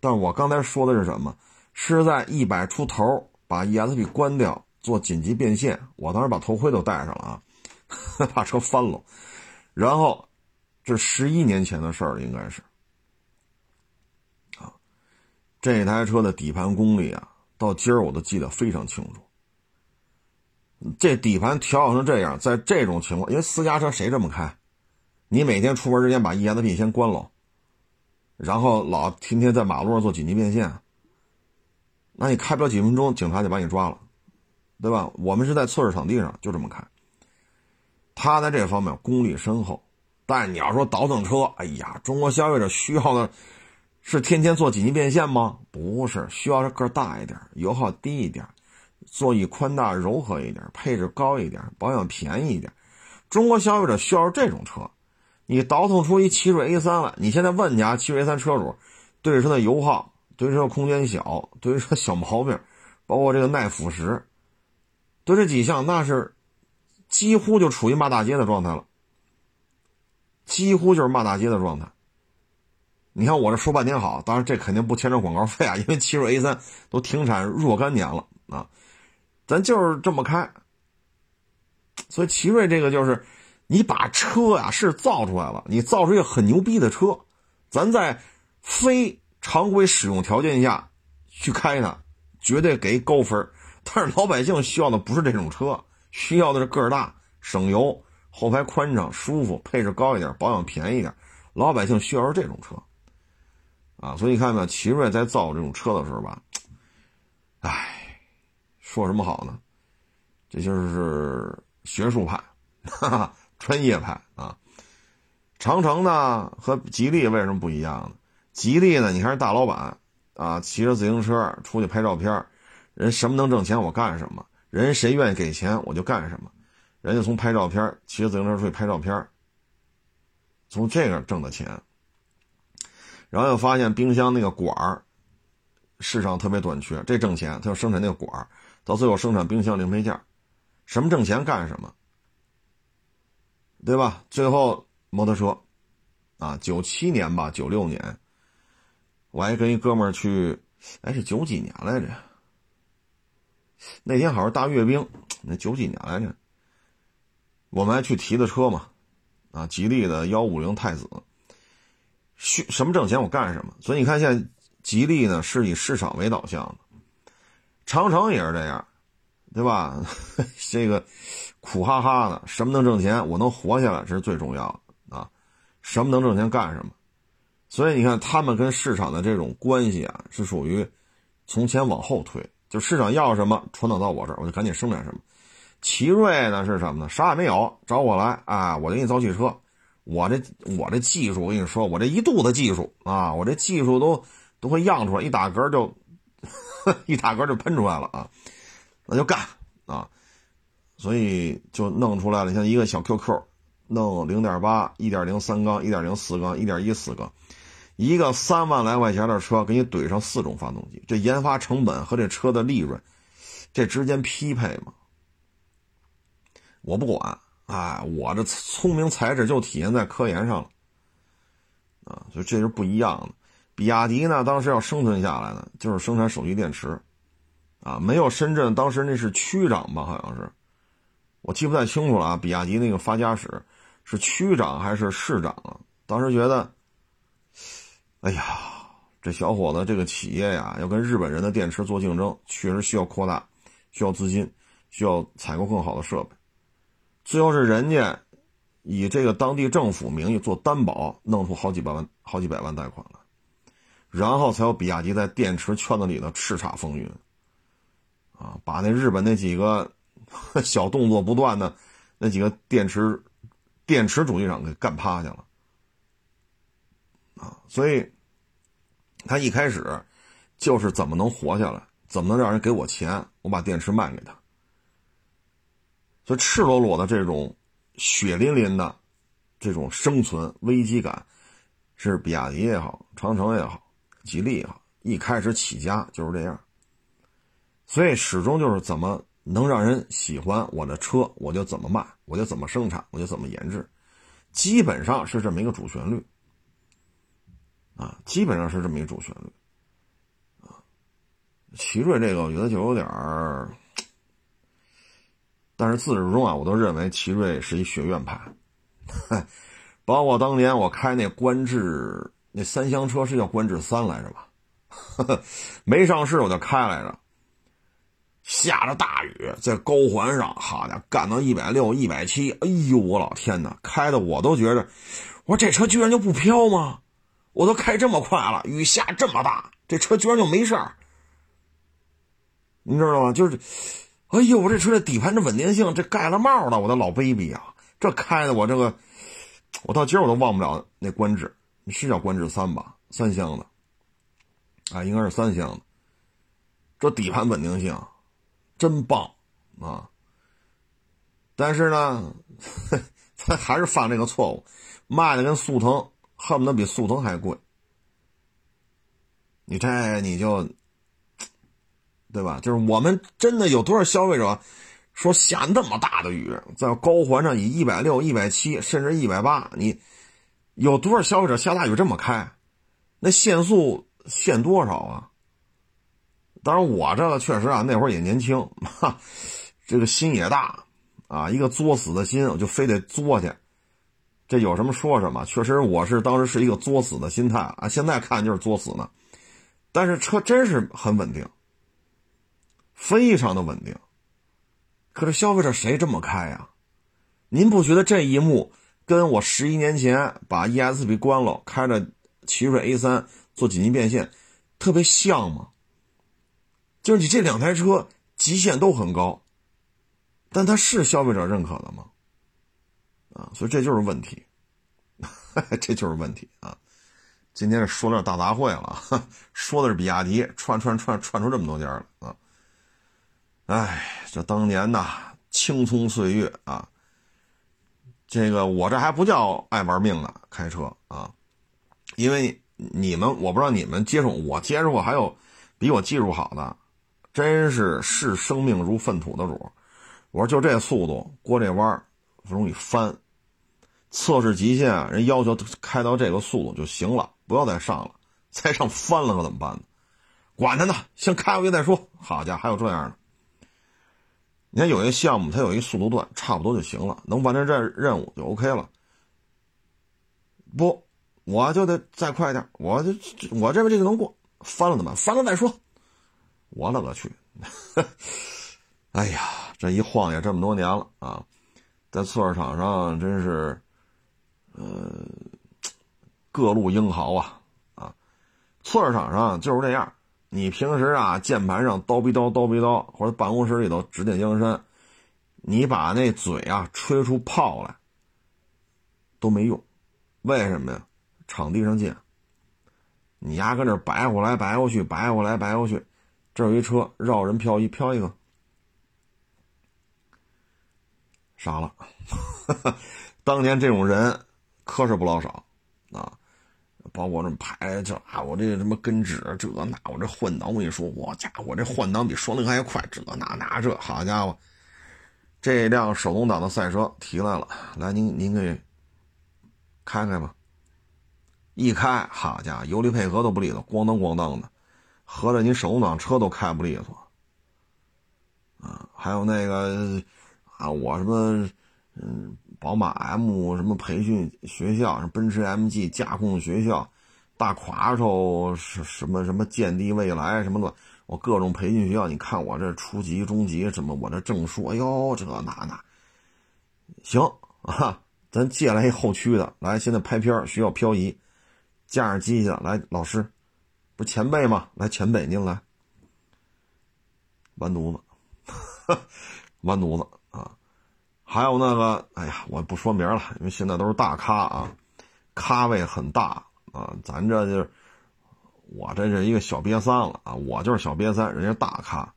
但我刚才说的是什么？是在一百出头把 ESP 关掉做紧急变线，我当时把头盔都戴上了啊，怕车翻了。然后这十一年前的事儿应该是啊，这台车的底盘功力啊。到今儿我都记得非常清楚。这底盘调整成这样，在这种情况，因为私家车谁这么开？你每天出门之前把 ESP 先关了，然后老天天在马路上做紧急变线，那你开不了几分钟，警察就把你抓了，对吧？我们是在测试场地上就这么开。他在这方面功力深厚，但你要说倒腾车，哎呀，中国消费者需要的。是天天做紧急变线吗？不是，需要是个大一点，油耗低一点，座椅宽大柔和一点，配置高一点，保养便宜一点。中国消费者需要这种车。你倒腾出一奇瑞 A3 来，你现在问家奇瑞 A3 车主，对车的油耗，对车空间小，对车小毛病，包括这个耐腐蚀，对这几项那是几乎就处于骂大街的状态了，几乎就是骂大街的状态。你看我这说半天好，当然这肯定不牵扯广告费啊，因为奇瑞 A3 都停产若干年了啊，咱就是这么开。所以奇瑞这个就是，你把车呀是造出来了，你造出一个很牛逼的车，咱在非常规使用条件下去开它，绝对给高分。但是老百姓需要的不是这种车，需要的是个儿大、省油、后排宽敞、舒服、配置高一点、保养便宜点。老百姓需要是这种车。啊，所以你看没有，奇瑞在造这种车的时候吧，唉，说什么好呢？这就是学术派，哈哈，专业派啊。长城呢和吉利为什么不一样呢？吉利呢，你看是大老板啊，骑着自行车出去拍照片，人什么能挣钱我干什么，人谁愿意给钱我就干什么，人家从拍照片，骑着自行车出去拍照片，从这个挣的钱。然后又发现冰箱那个管儿市场特别短缺，这挣钱，他就生产那个管儿，到最后生产冰箱零配件什么挣钱干什么，对吧？最后摩托车，啊，九七年吧，九六年，我还跟一哥们儿去，哎，是九几年来着？那天好像大阅兵，那九几年来着？我们还去提的车嘛，啊，吉利的幺五零太子。需什么挣钱我干什么，所以你看现在吉利呢是以市场为导向的，长城也是这样，对吧？这个苦哈哈的，什么能挣钱，我能活下来这是最重要的啊！什么能挣钱干什么，所以你看他们跟市场的这种关系啊，是属于从前往后推，就市场要什么传导到我这儿，我就赶紧生产什么。奇瑞呢是什么呢？啥也没有，找我来啊，我就给你造汽车。我这我这技术，我跟你说，我这一肚子技术啊，我这技术都都会漾出来，一打嗝就 一打嗝就喷出来了啊，那就干啊，所以就弄出来了，像一个小 QQ，弄零点八、一点零三缸、一点零四缸、一点一四缸，一个三万来块钱的车，给你怼上四种发动机，这研发成本和这车的利润，这之间匹配吗？我不管。哎，我这聪明才智就体现在科研上了，啊，所以这是不一样的。比亚迪呢，当时要生存下来呢，就是生产手机电池，啊，没有深圳当时那是区长吧？好像是，我记不太清楚了啊。比亚迪那个发家史是区长还是市长啊？当时觉得，哎呀，这小伙子这个企业呀，要跟日本人的电池做竞争，确实需要扩大，需要资金，需要采购更好的设备。最后是人家以这个当地政府名义做担保，弄出好几百万、好几百万贷款来，然后才有比亚迪在电池圈子里的叱咤风云。啊，把那日本那几个 小动作不断的那几个电池电池主机厂给干趴下了啊！所以他一开始就是怎么能活下来，怎么能让人给我钱，我把电池卖给他。所以赤裸裸的这种血淋淋的这种生存危机感，是比亚迪也好，长城也好，吉利啊，一开始起家就是这样。所以始终就是怎么能让人喜欢我的车，我就怎么卖，我就怎么生产，我就怎么研制，基本上是这么一个主旋律啊，基本上是这么一个主旋律啊。奇瑞这个我觉得就有点儿，但是自始至终啊，我都认为奇瑞是一学院派，包括当年我开那观致那三厢车是叫观致三来着吧，没上市我就开来着。下着大雨，在高环上，好家伙，干到一百六、一百七，哎呦，我老天哪，开的我都觉着，我说这车居然就不飘吗？我都开这么快了，雨下这么大，这车居然就没事儿，你知道吗？就是，哎呦，我这车的底盘这稳定性，这盖了帽了，我的老 baby 啊，这开的我这个，我到今儿我都忘不了那观致，是叫观致三吧，三厢的，啊，应该是三厢的，这底盘稳定性。真棒啊！但是呢，他还是犯这个错误，卖的跟速腾恨不得比速腾还贵。你这你就，对吧？就是我们真的有多少消费者说下那么大的雨，在高环上以一百六、一百七甚至一百八，你有多少消费者下大雨这么开？那限速限多少啊？当然，我这个确实啊，那会儿也年轻，哈，这个心也大，啊，一个作死的心，我就非得作去，这有什么说什么。确实，我是当时是一个作死的心态啊，现在看就是作死呢。但是车真是很稳定，非常的稳定。可是消费者谁这么开呀？您不觉得这一幕跟我十一年前把 ESP 关了，开着奇瑞 A 三做紧急变现，特别像吗？就是你这两台车极限都很高，但它是消费者认可的吗？啊，所以这就是问题，这就是问题啊！今天是说了大杂烩了，说的是比亚迪，串串串串出这么多家了啊！哎，这当年呐，青葱岁月啊，这个我这还不叫爱玩命呢，开车啊，因为你们我不知道你们接触，我接触过还有比我技术好的。真是视生命如粪土的主，我说就这速度过这弯容易翻。测试极限，人要求开到这个速度就行了，不要再上了，再上翻了可怎么办呢？管他呢，先开回去再说。好家伙，还有这样的。你看有些项目它有一速度段，差不多就行了，能完成这任务就 OK 了。不，我就得再快点，我就我这边这个能过，翻了怎么办？翻了再说。我勒个去！哎呀，这一晃也这么多年了啊，在测试场上真是，呃，各路英豪啊啊！测试场上就是这样，你平时啊键盘上叨逼叨叨逼叨，或者办公室里头指点江山，你把那嘴啊吹出泡来都没用，为什么呀？场地上见，你丫搁那摆过来摆过去，摆过来摆过去。这有一车绕人漂移，漂一个，傻了。当年这种人可是不老少，包括这排这啊，我这什么跟指这那，我这换挡，我跟你说，我家伙，这换挡比双离合还快，这那那这，好家伙，这辆手动挡的赛车提来了，来您您给开开吧。一开，好家伙，油离配合都不利索，咣当咣当的。合着你手动挡车都开不利索啊，还有那个啊，我什么嗯，宝马 M 什么培训学校，奔驰 MG 驾控学校，大夸手是什么什么建地未来什么的，我各种培训学校，你看我这初级、中级什么，我这证书，哎呦，这那那，行啊，咱借来一后驱的，来，现在拍片需要漂移，架上机去，来，老师，不前辈吗？来，前辈您来，完犊子，完犊子啊！还有那个，哎呀，我不说名了，因为现在都是大咖啊，咖位很大啊，咱这就我这是一个小瘪三了啊，我就是小瘪三，人家大咖。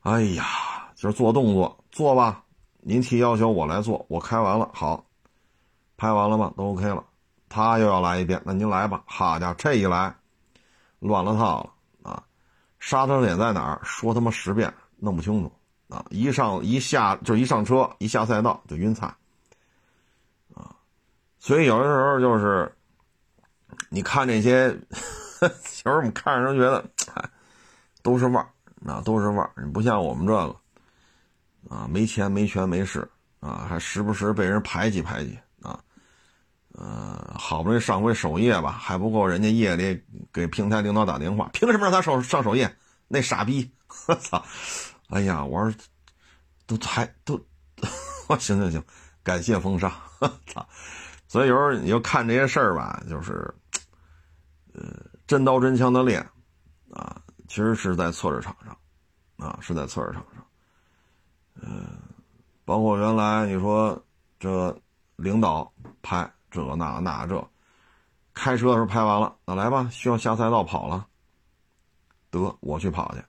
哎呀，就是做动作做吧，您提要求我来做，我开完了好，拍完了吗？都 OK 了，他又要来一遍，那您来吧。好家伙，这一来，乱了套了啊！刹车点在哪儿？说他妈十遍弄不清楚啊！一上一下就一上车一下赛道就晕菜啊！所以有的时候就是，你看这些，有时候我们看着都觉得，都是腕儿，那都是腕儿。你不像我们这个，啊，没钱没权没势啊，还时不时被人排挤排挤。啊呃，好不容易上回首页吧，还不够人家夜里给平台领导打电话，凭什么让他上上首页？那傻逼，我操！哎呀，我说都还都，行行行，感谢封杀，操！所以有时候你就看这些事儿吧，就是呃，真刀真枪的练啊，其实是在测试场上啊，是在测试场上。嗯，包括原来你说这领导拍。这那那这，开车的时候拍完了，那来吧，需要下赛道跑了，得我去跑去，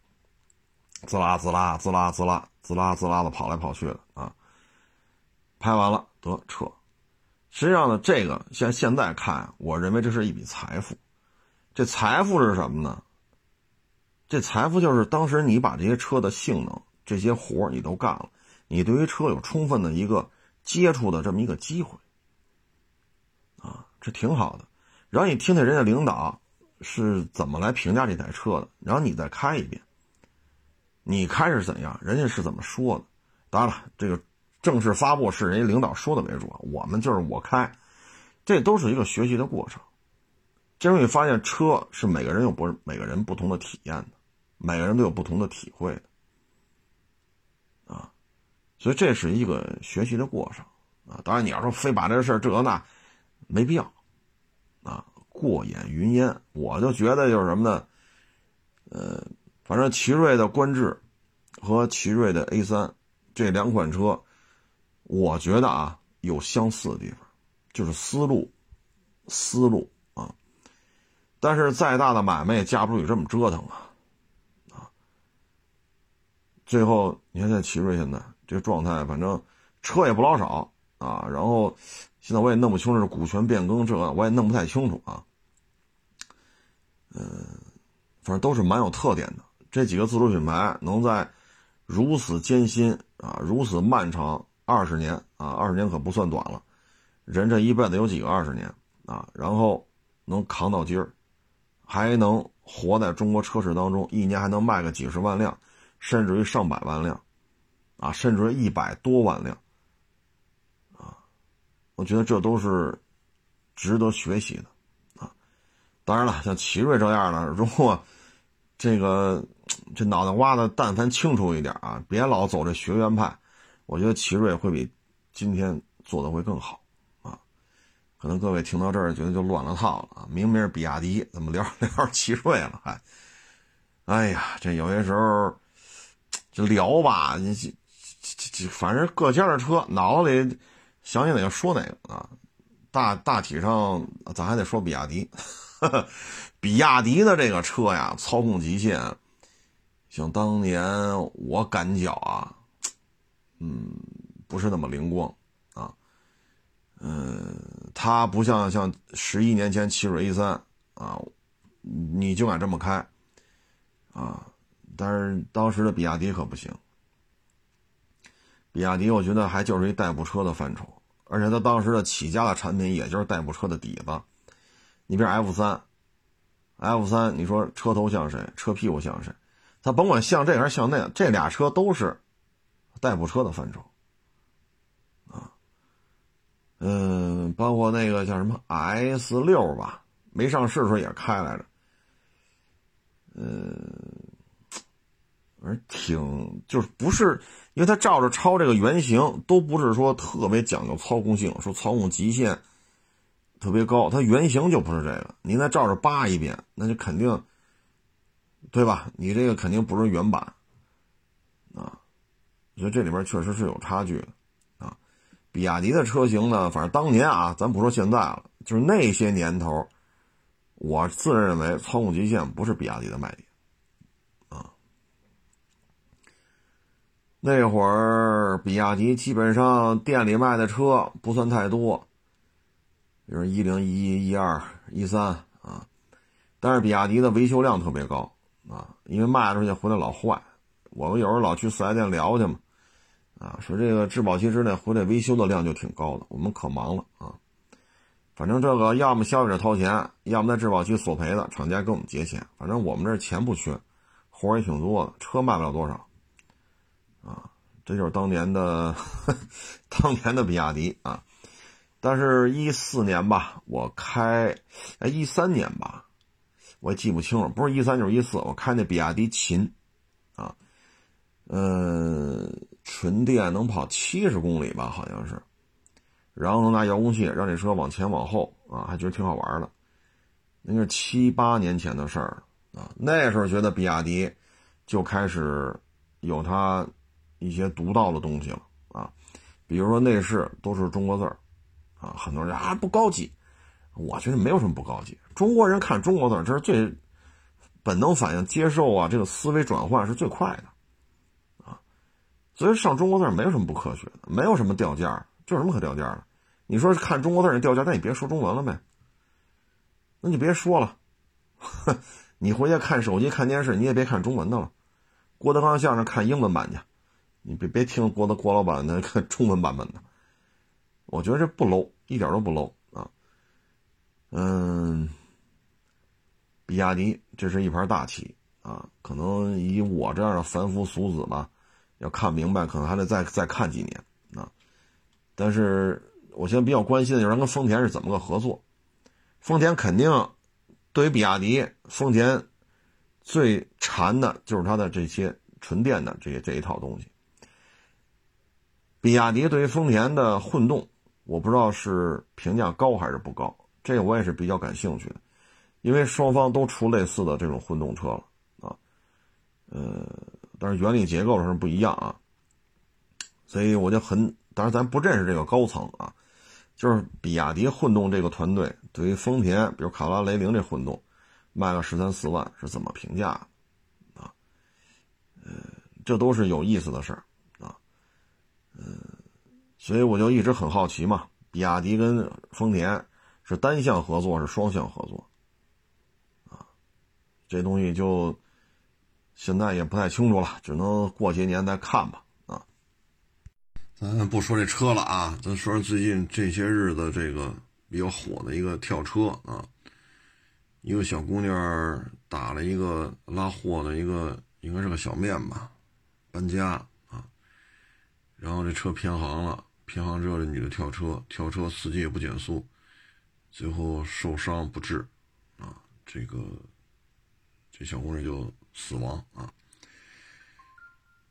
滋啦滋啦滋啦滋啦滋啦滋啦的跑来跑去的啊，拍完了得撤。实际上呢，这个像现在看，我认为这是一笔财富。这财富是什么呢？这财富就是当时你把这些车的性能、这些活你都干了，你对于车有充分的一个接触的这么一个机会啊。这挺好的，然后你听听人家领导是怎么来评价这台车的，然后你再开一遍，你开是怎样，人家是怎么说的？当然了，这个正式发布是人家领导说的为主，我们就是我开，这都是一个学习的过程。这时候你发现车是每个人有不每个人不同的体验的，每个人都有不同的体会的，啊，所以这是一个学习的过程啊。当然你要说非把这事儿这那。没必要，啊，过眼云烟。我就觉得就是什么呢？呃，反正奇瑞的观致和奇瑞的 A 三这两款车，我觉得啊有相似的地方，就是思路，思路啊。但是再大的买卖也架不住你这么折腾啊，啊。最后你看这奇瑞现在这状态，反正车也不老少啊，然后。现在我也弄不清楚是股权变更，这个我也弄不太清楚啊。嗯，反正都是蛮有特点的。这几个自主品牌能在如此艰辛啊、如此漫长二十年啊，二十年可不算短了，人这一辈子有几个二十年啊？然后能扛到今儿，还能活在中国车市当中，一年还能卖个几十万辆，甚至于上百万辆，啊，甚至于一百多万辆。啊我觉得这都是值得学习的啊！当然了，像奇瑞这样的，如果这个这脑袋瓜子但凡清楚一点啊，别老走这学院派，我觉得奇瑞会比今天做的会更好啊！可能各位听到这儿觉得就乱了套了啊！明明是比亚迪，怎么聊聊 奇瑞了？还哎呀，这有些时候就聊吧，你这这这，反正各家的车脑子里。想起哪个说哪个啊？大大体上，咱还得说比亚迪。比亚迪的这个车呀，操控极限，像当年我感觉啊，嗯，不是那么灵光啊。嗯，它不像像十一年前奇瑞 A 三啊，你就敢这么开啊？但是当时的比亚迪可不行。比亚迪，我觉得还就是一代步车的范畴。而且它当时的起家的产品，也就是代步车的底子。你比如 F 三，F 三，你说车头像谁？车屁股像谁？它甭管像这还是像那，这俩车都是代步车的范畴，啊，嗯，包括那个叫什么 S 六吧，没上市的时候也开来着，嗯，反正挺就是不是，因为它照着抄这个原型，都不是说特别讲究操控性，说操控极限特别高，它原型就不是这个，您再照着扒一遍，那就肯定，对吧？你这个肯定不是原版。啊，我觉得这里边确实是有差距的啊。比亚迪的车型呢，反正当年啊，咱不说现在了，就是那些年头，我自认为操控极限不是比亚迪的卖点啊。那会儿比亚迪基本上店里卖的车不算太多，比如一零、一一、一二、一三啊，但是比亚迪的维修量特别高啊，因为卖出去回来老坏。我们有时候老去四 S 店聊去嘛，啊，说这个质保期之内回来维修的量就挺高的，我们可忙了啊。反正这个要么消费者掏钱，要么在质保期索赔的厂家给我们结钱，反正我们这钱不缺，活也挺多的，车卖不了多少，啊，这就是当年的 当年的比亚迪啊。但是，一四年吧，我开，哎，一三年吧，我也记不清了，不是一三就是一四，我开那比亚迪秦。啊嗯，纯电能跑七十公里吧，好像是，然后能拿遥控器让这车往前往后啊，还觉得挺好玩的。那是七八年前的事儿啊，那时候觉得比亚迪就开始有它一些独到的东西了啊，比如说内饰都是中国字儿啊，很多人啊不高级，我觉得没有什么不高级，中国人看中国字这是最本能反应、接受啊，这个思维转换是最快的啊。所以上中国字没有什么不科学的，没有什么掉价，这有什么可掉价的？你说看中国字儿掉价，那你别说中文了呗。那你别说了，哼 你回家看手机、看电视，你也别看中文的了。郭德纲相声看英文版去，你别别听郭德郭老板的 看中文版本的。我觉得这不 low，一点都不 low。嗯，比亚迪这是一盘大棋啊，可能以我这样的凡夫俗子吧。要看明白，可能还得再再看几年啊！但是我现在比较关心的就是跟丰田是怎么个合作。丰田肯定对于比亚迪，丰田最馋的就是它的这些纯电的这些这一套东西。比亚迪对于丰田的混动，我不知道是评价高还是不高，这个我也是比较感兴趣的，因为双方都出类似的这种混动车了啊，呃。但是原理结构上不一样啊，所以我就很，当然咱不认识这个高层啊，就是比亚迪混动这个团队对于丰田，比如卡罗拉、雷凌这混动，卖了十三四万是怎么评价啊？呃，这都是有意思的事儿啊，嗯，所以我就一直很好奇嘛，比亚迪跟丰田是单向合作是双向合作啊？这东西就。现在也不太清楚了，只能过些年再看吧。啊，咱不说这车了啊，咱说说最近这些日子这个比较火的一个跳车啊，一个小姑娘打了一个拉货的一个，应该是个小面吧，搬家啊，然后这车偏航了，偏航之后这女的跳车，跳车司机也不减速，最后受伤不治，啊，这个这小姑娘就。死亡啊！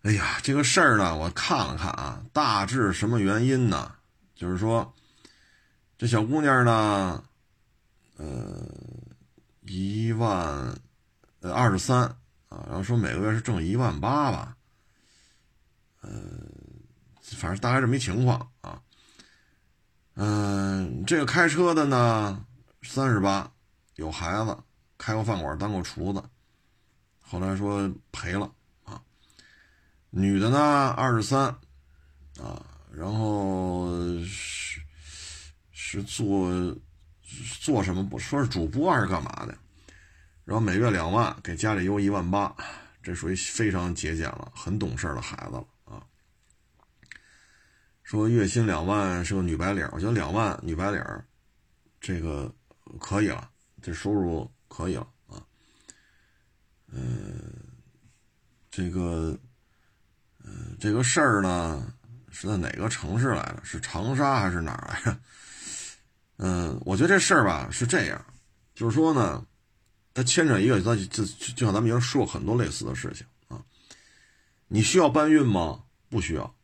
哎呀，这个事儿呢，我看了看啊，大致什么原因呢？就是说，这小姑娘呢，呃，一万呃二十三啊，然后说每个月是挣一万八吧，呃，反正大概这么一情况啊。嗯，这个开车的呢，三十八，有孩子，开过饭馆，当过厨子。后来说赔了啊，女的呢二十三啊，然后是是做做什么不说是主播还是干嘛的，然后每月两万给家里邮一万八，这属于非常节俭了，很懂事的孩子了。说月薪两万是个女白领，我觉得两万女白领这个可以了，这收入可以了。呃，这个，呃，这个事儿呢是在哪个城市来的？是长沙还是哪儿来着？嗯，我觉得这事儿吧是这样，就是说呢，它牵扯一个，就就就像咱们已经说过很多类似的事情啊。你需要搬运吗？不需要，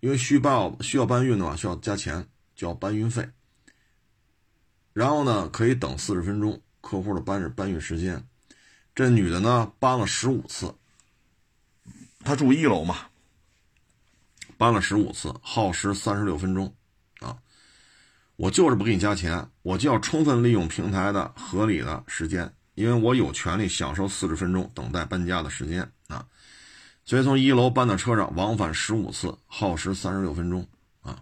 因为需要需要搬运的话需要加钱，就要搬运费。然后呢，可以等四十分钟，客户的搬搬运时间。这女的呢搬了十五次，她住一楼嘛，搬了十五次，耗时三十六分钟啊。我就是不给你加钱，我就要充分利用平台的合理的时间，因为我有权利享受四十分钟等待搬家的时间。所以从一楼搬到车上，往返十五次，耗时三十六分钟啊。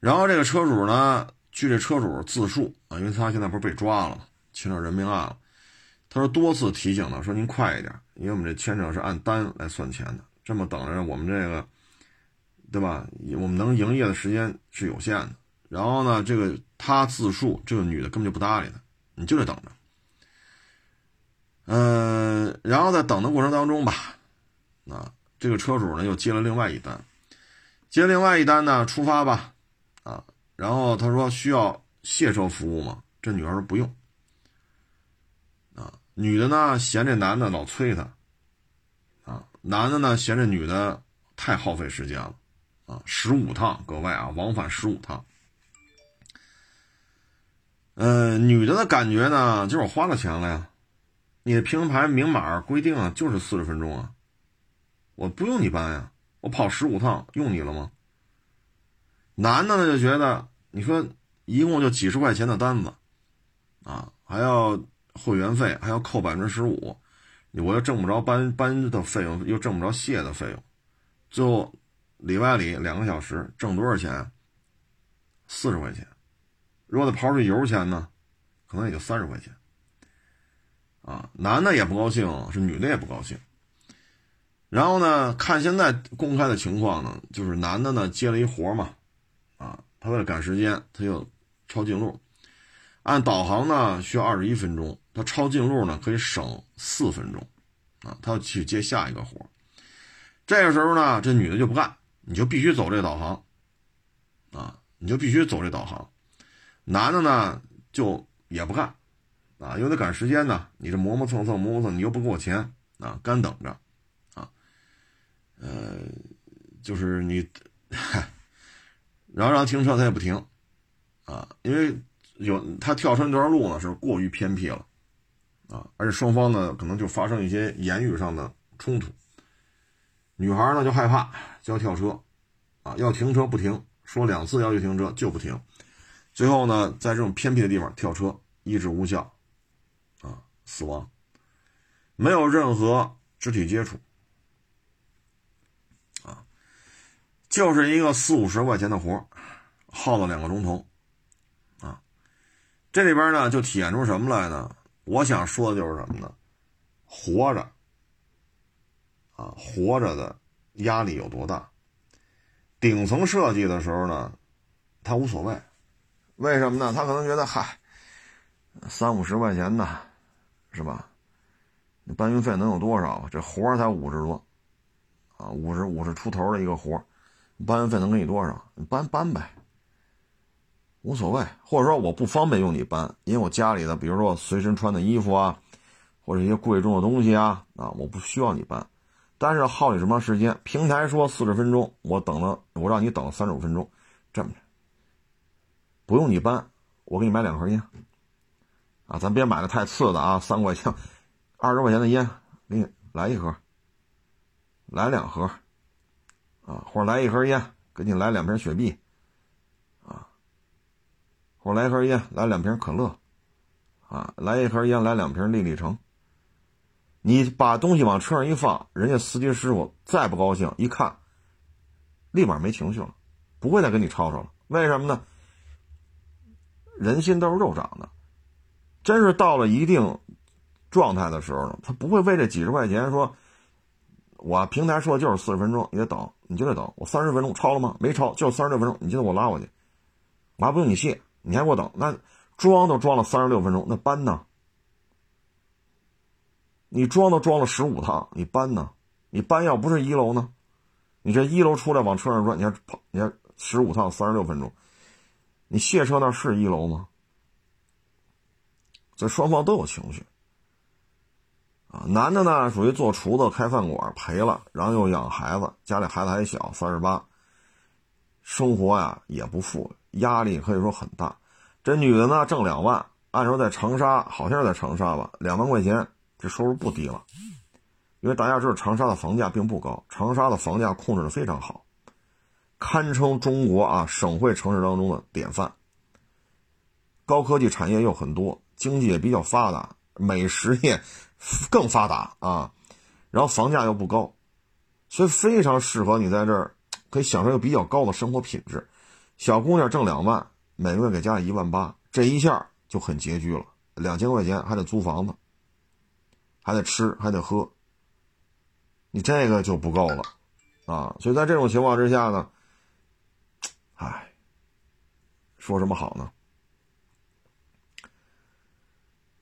然后这个车主呢，据这车主自述啊，因为他现在不是被抓了吗？牵扯人命案了。他说多次提醒他，说您快一点，因为我们这牵扯是按单来算钱的，这么等着我们这个，对吧？我们能营业的时间是有限的。然后呢，这个他自述，这个女的根本就不搭理他，你就得等着。嗯，然后在等的过程当中吧，啊，这个车主呢又接了另外一单，接另外一单呢，出发吧，啊，然后他说需要卸车服务吗？这女孩说不用，啊，女的呢嫌这男的老催她，啊，男的呢嫌这女的太耗费时间了，啊，十五趟，各位啊，往返十五趟。呃，女的的感觉呢，就是我花了钱了呀，你的平台明码规定啊，就是四十分钟啊，我不用你搬呀，我跑十五趟用你了吗？男的呢就觉得，你说一共就几十块钱的单子，啊，还要会员费，还要扣百分之十五，我又挣不着搬搬的费用，又挣不着卸的费用，最后里外里两个小时挣多少钱？四十块钱。如果再刨出去油钱呢，可能也就三十块钱。啊，男的也不高兴，是女的也不高兴。然后呢，看现在公开的情况呢，就是男的呢接了一活嘛，啊，他为了赶时间，他就抄近路。按导航呢需要二十一分钟，他抄近路呢可以省四分钟，啊，他要去接下一个活。这个时候呢，这女的就不干，你就必须走这导航，啊，你就必须走这导航。男的呢就也不干，啊，又得赶时间呢。你这磨磨蹭蹭磨磨蹭，你又不给我钱啊，干等着，呃，就是你，然后让停车他也不停，啊，因为有他跳车那段路呢是过于偏僻了，啊，而且双方呢可能就发生一些言语上的冲突。女孩呢就害怕，就要跳车，啊，要停车不停，说两次要求停车就不停。最后呢，在这种偏僻的地方跳车，医治无效，啊，死亡，没有任何肢体接触，啊，就是一个四五十块钱的活耗了两个钟头，啊，这里边呢就体现出什么来呢？我想说的就是什么呢？活着，啊，活着的压力有多大？顶层设计的时候呢，他无所谓。为什么呢？他可能觉得，嗨，三五十块钱呢，是吧？搬运费能有多少？这活才五十多，啊，五十五十出头的一个活搬运费能给你多少？你搬搬呗，无所谓。或者说我不方便用你搬，因为我家里的，比如说我随身穿的衣服啊，或者一些贵重的东西啊，啊，我不需要你搬。但是耗你什么时间？平台说四十分钟，我等了，我让你等了三十五分钟，这么着。不用你搬，我给你买两盒烟，啊，咱别买的太次的啊，三块钱、二十块钱的烟，给你来一盒，来两盒，啊，或者来一盒烟，给你来两瓶雪碧，啊，或者来一盒烟，来两瓶可乐，啊，来一盒烟，来两瓶丽丽橙。你把东西往车上一放，人家司机师傅再不高兴，一看，立马没情绪了，不会再跟你吵吵了。为什么呢？人心都是肉长的，真是到了一定状态的时候呢，他不会为这几十块钱说，我平台说的就是四十分钟，你得等，你就得等。我三十分钟超了吗？没超，就三十六分钟，你就得给我拉过去，我还不用你卸，你还给我等。那装都装了三十六分钟，那搬呢？你装都装了十五趟，你搬呢？你搬要不是一楼呢？你这一楼出来往车上装，你还跑，你还十五趟三十六分钟，你卸车那是一楼吗？这双方都有情绪。男的呢属于做厨子开饭馆赔了，然后又养孩子，家里孩子还小，三十八，生活呀也不富，压力可以说很大。这女的呢挣两万，按说在长沙，好像是在长沙吧，两万块钱，这收入不低了。因为大家知道长沙的房价并不高，长沙的房价控制的非常好，堪称中国啊省会城市当中的典范。高科技产业又很多，经济也比较发达，美食业。更发达啊，然后房价又不高，所以非常适合你在这儿可以享受一个比较高的生活品质。小姑娘挣两万，每个月给家里一万八，这一下就很拮据了。两千块钱还得租房子，还得吃，还得喝，你这个就不够了啊！所以在这种情况之下呢，唉，说什么好呢？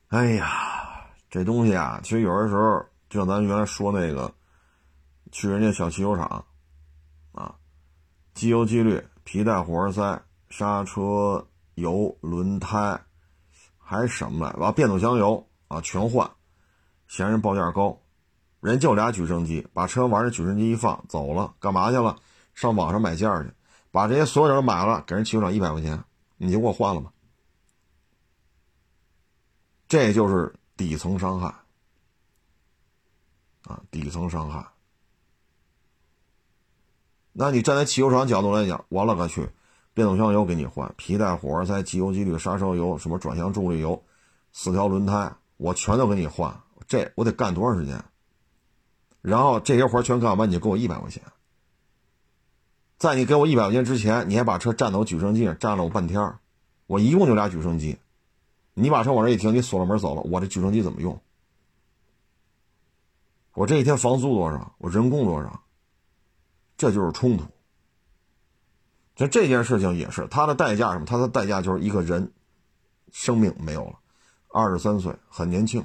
哎呀！这东西啊，其实有的时候，就像咱原来说那个，去人家小汽修厂，啊，机油、机滤、皮带、火花塞、刹车油、轮胎，还什么来？完变速箱油啊，全换，嫌人报价高，人就俩举升机，把车往这举升机一放，走了，干嘛去了？上网上买件去，把这些所有人都买了，给人汽修厂一百块钱，你就给我换了吧。这就是。底层伤害啊，底层伤害。那你站在汽油厂角度来讲，我了个去，变速箱油给你换，皮带、火花塞、机油、机滤、刹车油，什么转向助力油，四条轮胎，我全都给你换，这我得干多长时间？然后这些活全干完，你就给我一百块钱。在你给我一百块钱之前，你还把车站到我举升机上站了我半天我一共就俩举升机。你把车往这一停，你锁了门走了，我这举升机怎么用？我这一天房租多少？我人工多少？这就是冲突。这这件事情也是，它的代价什么？它的代价就是一个人生命没有了。二十三岁，很年轻，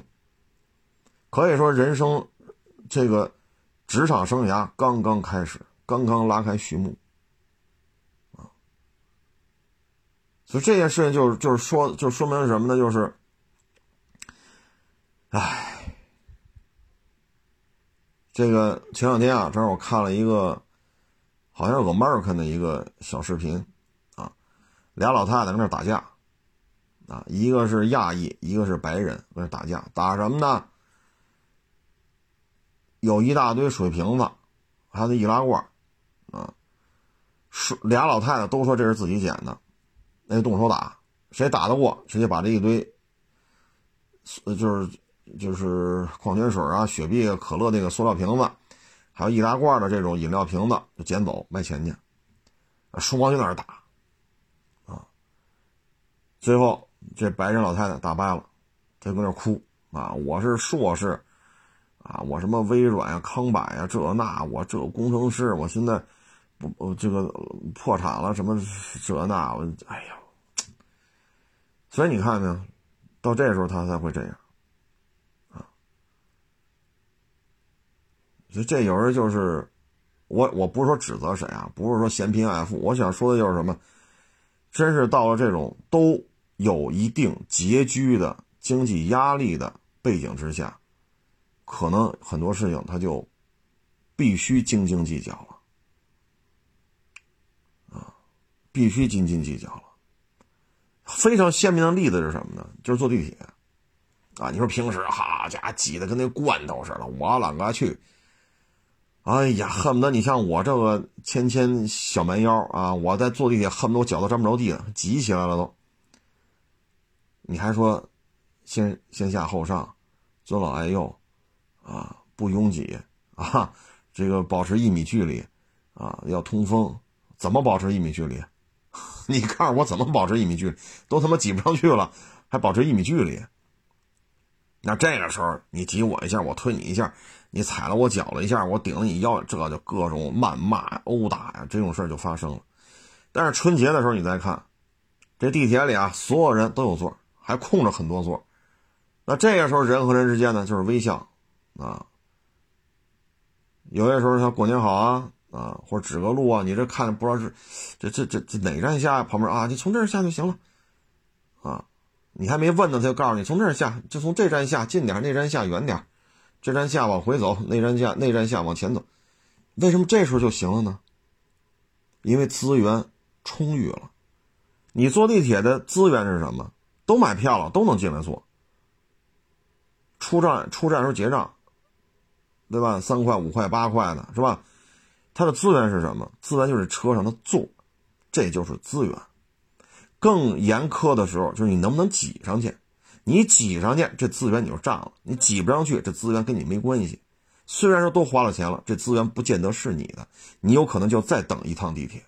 可以说人生这个职场生涯刚刚开始，刚刚拉开序幕。就这件事情，就是就是说，就说明什么呢？就是，唉，这个前两天啊，正好我看了一个，好像有个 American 的一个小视频，啊，俩老太太跟那打架，啊，一个是亚裔，一个是白人，跟那打架，打什么呢？有一大堆水瓶子，还有那易拉罐，啊，是俩老太太都说这是自己捡的。那动手打，谁打得过，直接把这一堆，就是就是矿泉水啊、雪碧、可乐那个塑料瓶子，还有易拉罐的这种饮料瓶子，就捡走卖钱去。双方就在那打，啊，最后这白人老太太打败了，她搁那哭啊，我是硕士，啊，我什么微软呀、康柏呀，这那，我这工程师，我现在不这个破产了，什么这那，我哎呀。所以你看呢，到这时候他才会这样，啊，所以这有人就是，我我不是说指责谁啊，不是说嫌贫爱富，我想说的就是什么，真是到了这种都有一定拮据的经济压力的背景之下，可能很多事情他就必须斤斤计较了，啊，必须斤斤计较了。非常鲜明的例子是什么呢？就是坐地铁，啊，你说平时好家伙挤得跟那罐头似的，我懒个去！哎呀，恨不得你像我这个纤纤小蛮腰啊，我在坐地铁恨不得我脚都沾不着地了，挤起来了都。你还说先先下后上，尊老爱幼，啊，不拥挤啊，这个保持一米距离，啊，要通风，怎么保持一米距离？你告诉我怎么保持一米距离？都他妈挤不上去了，还保持一米距离？那这个时候你挤我一下，我推你一下，你踩了我脚了一下，我顶了你腰，这就各种谩骂、殴打呀，这种事就发生了。但是春节的时候你再看，这地铁里啊，所有人都有座，还空着很多座。那这个时候人和人之间呢，就是微笑啊。有些时候像过年好啊，啊，或者指个路啊，你这看不知道是这这这这哪站下？旁边啊，你从这儿下就行了，啊，你还没问呢，他就告诉你从这儿下，就从这站下近点，那站下远点，这站下往回走，那站下那站下往前走，为什么这时候就行了呢？因为资源充裕了，你坐地铁的资源是什么？都买票了，都能进来坐。出站出站时候结账，对吧？三块、五块、八块的是吧？它的资源是什么？资源就是车上的座，这就是资源。更严苛的时候，就是你能不能挤上去？你挤上去，这资源你就占了；你挤不上去，这资源跟你没关系。虽然说都花了钱了，这资源不见得是你的，你有可能就再等一趟地铁。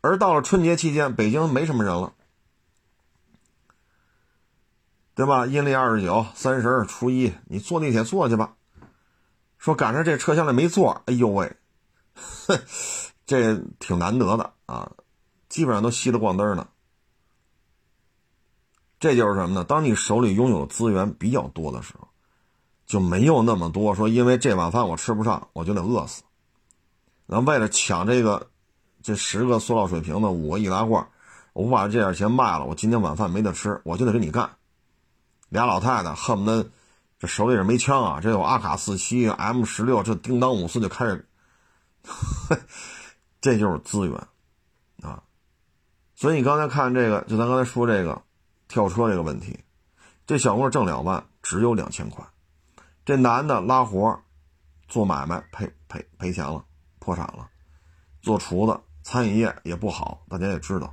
而到了春节期间，北京没什么人了。对吧？阴历二十九、三十、初一，你坐地铁坐去吧。说赶上这车厢里没座，哎呦喂，这挺难得的啊！基本上都稀得咣灯呢。这就是什么呢？当你手里拥有资源比较多的时候，就没有那么多说，因为这碗饭我吃不上，我就得饿死。那为了抢这个这十个塑料水瓶的五个易拉罐，我不把这点钱卖了，我今天晚饭没得吃，我就得跟你干。俩老太太恨不得这手里是没枪啊，这有阿卡四七、M 十六，这叮当五四就开始，这就是资源啊！所以你刚才看这个，就咱刚才说这个跳车这个问题，这小姑挣两万，只有两千块，这男的拉活做买卖赔赔赔钱了，破产了，做厨子餐饮业也不好，大家也知道。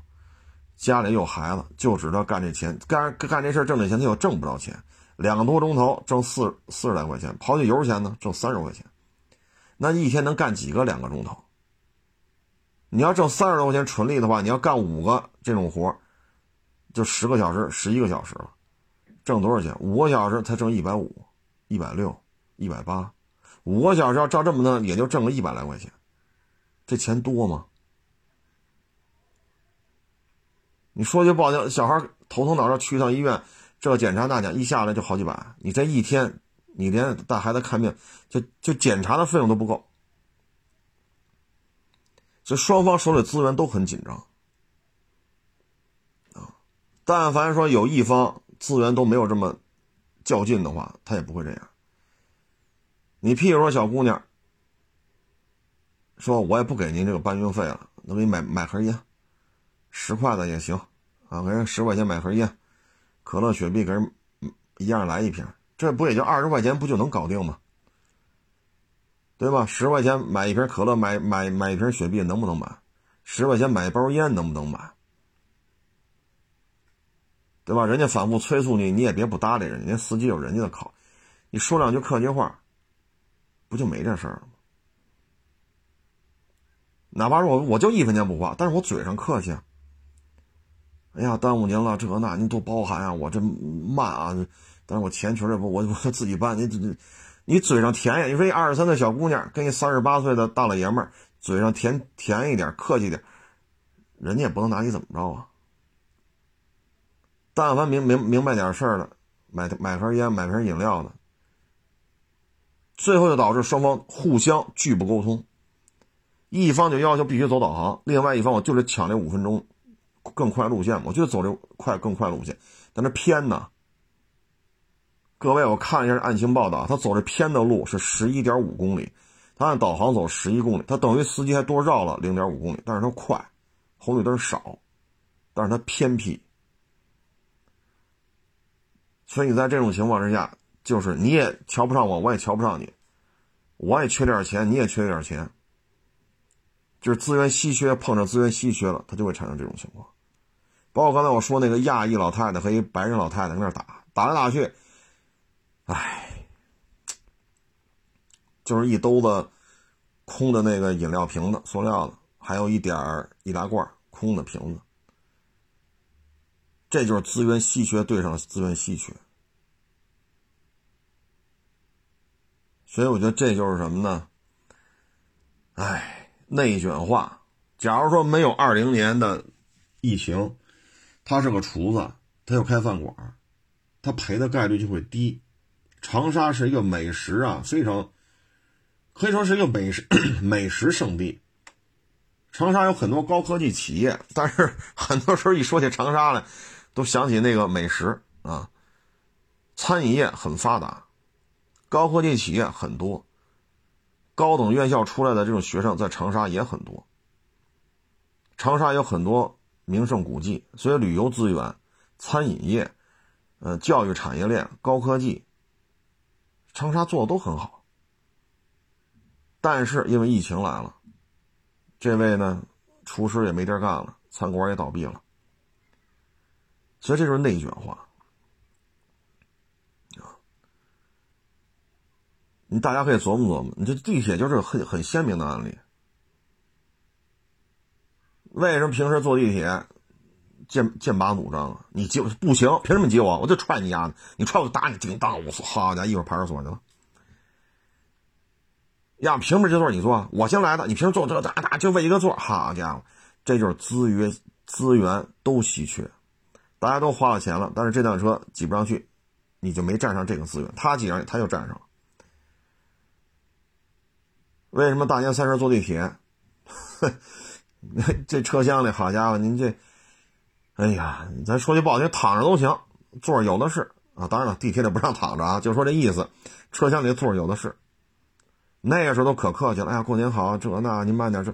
家里有孩子，就知道干这钱，干干这事挣这钱，他又挣不着钱。两个多钟头挣四四十来块钱，刨去油钱呢，挣三十块钱。那一天能干几个两个钟头？你要挣三十多块钱纯利的话，你要干五个这种活就十个小时，十一个小时了，挣多少钱？五个小时才挣一百五、一百六、一百八，五个小时要照这么弄，也就挣个一百来块钱，这钱多吗？你说句不好听，小孩头疼脑热去一趟医院，这检查那检，一下来就好几百。你这一天，你连带孩子看病，就就检查的费用都不够。所以双方手里资源都很紧张啊。但凡说有一方资源都没有这么较劲的话，他也不会这样。你譬如说小姑娘，说我也不给您这个搬运费了，能给你买买盒烟。十块的也行，啊，给人十块钱买盒烟，可乐、雪碧给人一样来一瓶，这不也就二十块钱不就能搞定吗？对吧？十块钱买一瓶可乐，买买买一瓶雪碧能不能买？十块钱买一包烟能不能买？对吧？人家反复催促你，你也别不搭理人家，人家司机有人家的考，你说两句客气话，不就没这事儿了吗？哪怕说我我就一分钱不花，但是我嘴上客气。哎呀，耽误您了，这那您多包涵啊！我这慢啊，但是我钱确实不，我我自己办。你你你嘴上甜呀，你说一二十三的小姑娘跟一三十八岁的大老爷们儿嘴上甜甜一点，客气点，人家也不能拿你怎么着啊。但凡明明明白点事儿的，买买盒烟、买瓶饮料的，最后就导致双方互相拒不沟通，一方就要求必须走导航，另外一方我就是抢这五分钟。更快路线，我就走这快更快路线，但那偏呢？各位，我看一下案情报道，他走这偏的路是十一点五公里，他按导航走十一公里，他等于司机还多绕了零点五公里，但是他快，红绿灯少，但是他偏僻，所以你在这种情况之下，就是你也瞧不上我，我也瞧不上你，我也缺点钱，你也缺点钱，就是资源稀缺碰上资源稀缺了，它就会产生这种情况。包括刚才我说那个亚裔老太太和一白人老太太在那打，打来打去，唉，就是一兜子空的那个饮料瓶子，塑料的，还有一点易拉罐空的瓶子，这就是资源稀缺对上资源稀缺，所以我觉得这就是什么呢？唉，内卷化。假如说没有二零年的疫情。他是个厨子，他要开饭馆，他赔的概率就会低。长沙是一个美食啊非常可以说是一个美食美食圣地。长沙有很多高科技企业，但是 很多时候一说起长沙来，都想起那个美食啊。餐饮业很发达，高科技企业很多，高等院校出来的这种学生在长沙也很多。长沙有很多名胜古迹，所以旅游资源、餐饮业、呃教育产业链、高科技，长沙做的都很好。但是因为疫情来了。这位呢，厨师也没地儿干了，餐馆也倒闭了，所以这就是内卷化你大家可以琢磨琢磨，你这地铁就是很很鲜明的案例。为什么平时坐地铁剑剑拔弩张啊？你接不行，凭什么挤我？我就踹你丫的！你踹我就打你！叮当！我操！好家伙，一会儿派出所去了。呀，凭什么这座你坐？我先来的，你凭什么坐这？哒哒，就为一个座。好家伙，这就是资源资源都稀缺，大家都花了钱了，但是这辆车挤不上去，你就没占上这个资源。他挤上，他就占上了。为什么大年三十坐地铁？这车厢里，好家伙，您这，哎呀，咱说句不好听，躺着都行，座有的是啊。当然了，地铁里不让躺着啊，就说这意思。车厢里座有的是。那个时候都可客气了，哎呀，过年好，这那您慢点，这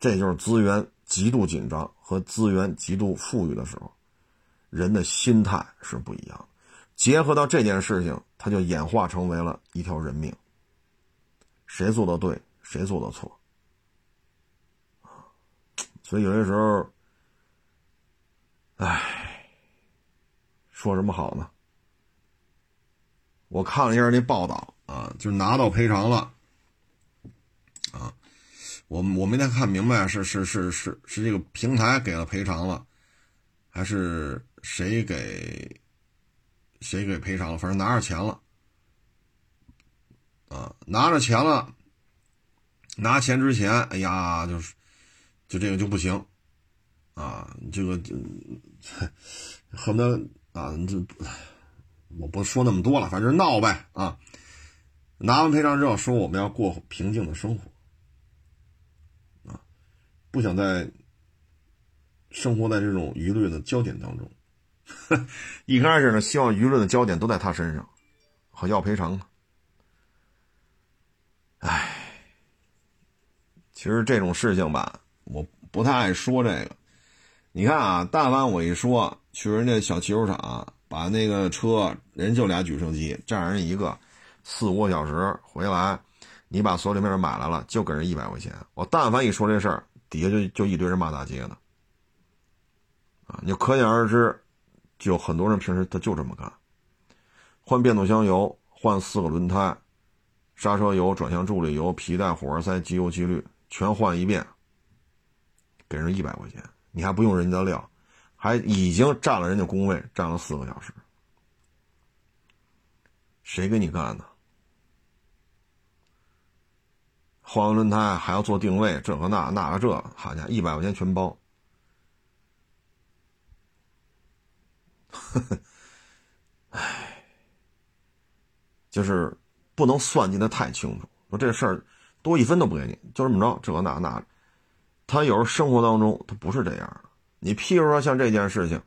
这就是资源极度紧张和资源极度富裕的时候，人的心态是不一样的。结合到这件事情，它就演化成为了一条人命。谁做的对，谁做的错所以有些时候，唉，说什么好呢？我看了一下那报道。啊，就拿到赔偿了，啊，我我没太看明白，是是是是是这个平台给了赔偿了，还是谁给谁给赔偿了？反正拿着钱了，啊，拿着钱了，拿钱之前，哎呀，就是就这个就不行，啊，这个就恨不得啊，这我不说那么多了，反正闹呗，啊。拿完赔偿之后，说我们要过平静的生活，啊，不想再生活在这种舆论的焦点当中。一开始呢，希望舆论的焦点都在他身上，好要赔偿嘛。唉，其实这种事情吧，我不太爱说这个。你看啊，但凡我一说去人家小汽修厂，把那个车，人就俩举升机，占人一个。四五个小时回来，你把所有零件买来了，就给人一百块钱。我但凡一说这事儿，底下就就一堆人骂大街的，啊，你就可想而知，就很多人平时他就这么干，换变速箱油，换四个轮胎，刹车油、转向助力油、皮带、火花塞、机油、机滤全换一遍，给人一百块钱，你还不用人家的料，还已经占了人家工位，占了四个小时，谁给你干的？换完轮胎还要做定位，这个那那个这，好家伙，一百块钱全包。呵呵，唉，就是不能算计的太清楚。说这事儿多一分都不给你，就这么着，这那那。他有时候生活当中他不是这样的。你譬如说像这件事情，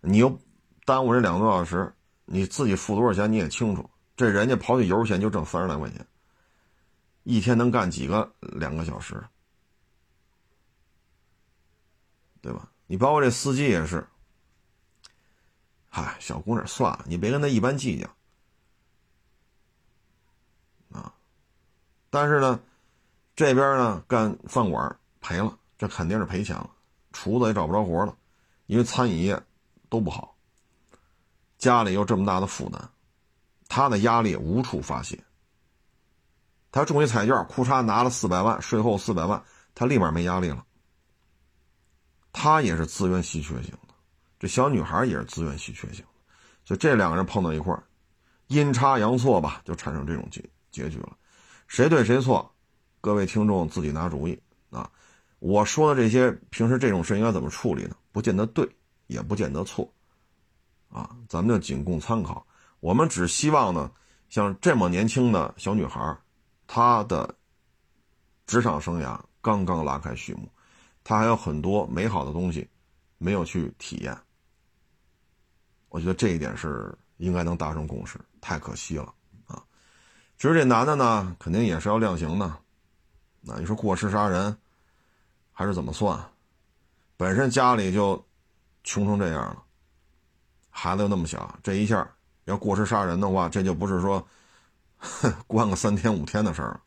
你又耽误这两个多小时，你自己付多少钱你也清楚。这人家跑起油钱就挣三十来块钱。一天能干几个两个小时，对吧？你包括这司机也是，嗨，小姑娘算了，你别跟他一般计较但是呢，这边呢干饭馆赔了，这肯定是赔钱了，厨子也找不着活了，因为餐饮业都不好，家里又这么大的负担，他的压力无处发泄。他中一彩券，库嚓拿了四百万，税后四百万，他立马没压力了。他也是资源稀缺型的，这小女孩也是资源稀缺型的，所以这两个人碰到一块，阴差阳错吧，就产生这种结结局了。谁对谁错，各位听众自己拿主意啊。我说的这些，平时这种事应该怎么处理呢？不见得对，也不见得错，啊，咱们就仅供参考。我们只希望呢。像这么年轻的小女孩，她的职场生涯刚刚拉开序幕，她还有很多美好的东西没有去体验。我觉得这一点是应该能达成共识，太可惜了其实这男的呢，肯定也是要量刑的。那你说过失杀人，还是怎么算？本身家里就穷成这样了，孩子又那么小，这一下要过失杀人的话，这就不是说 关个三天五天的事儿。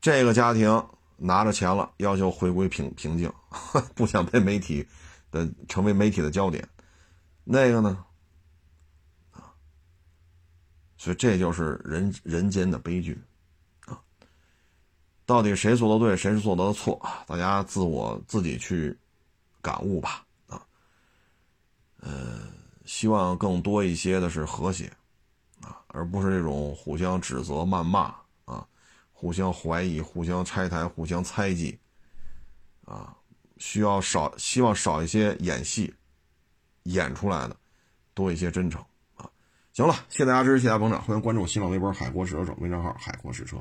这个家庭拿着钱了，要求回归平平静，不想被媒体的成为媒体的焦点。那个呢？所以这就是人人间的悲剧啊！到底谁做的对，谁是做的错？大家自我自己去感悟吧啊！呃，希望更多一些的是和谐啊，而不是这种互相指责、谩骂啊，互相怀疑、互相拆台、互相猜忌啊！需要少，希望少一些演戏。演出来的多一些真诚！行了，谢谢大家支持，谢谢大家捧场，欢迎关注我新浪微博“海阔试车手”微账号“海阔试车”。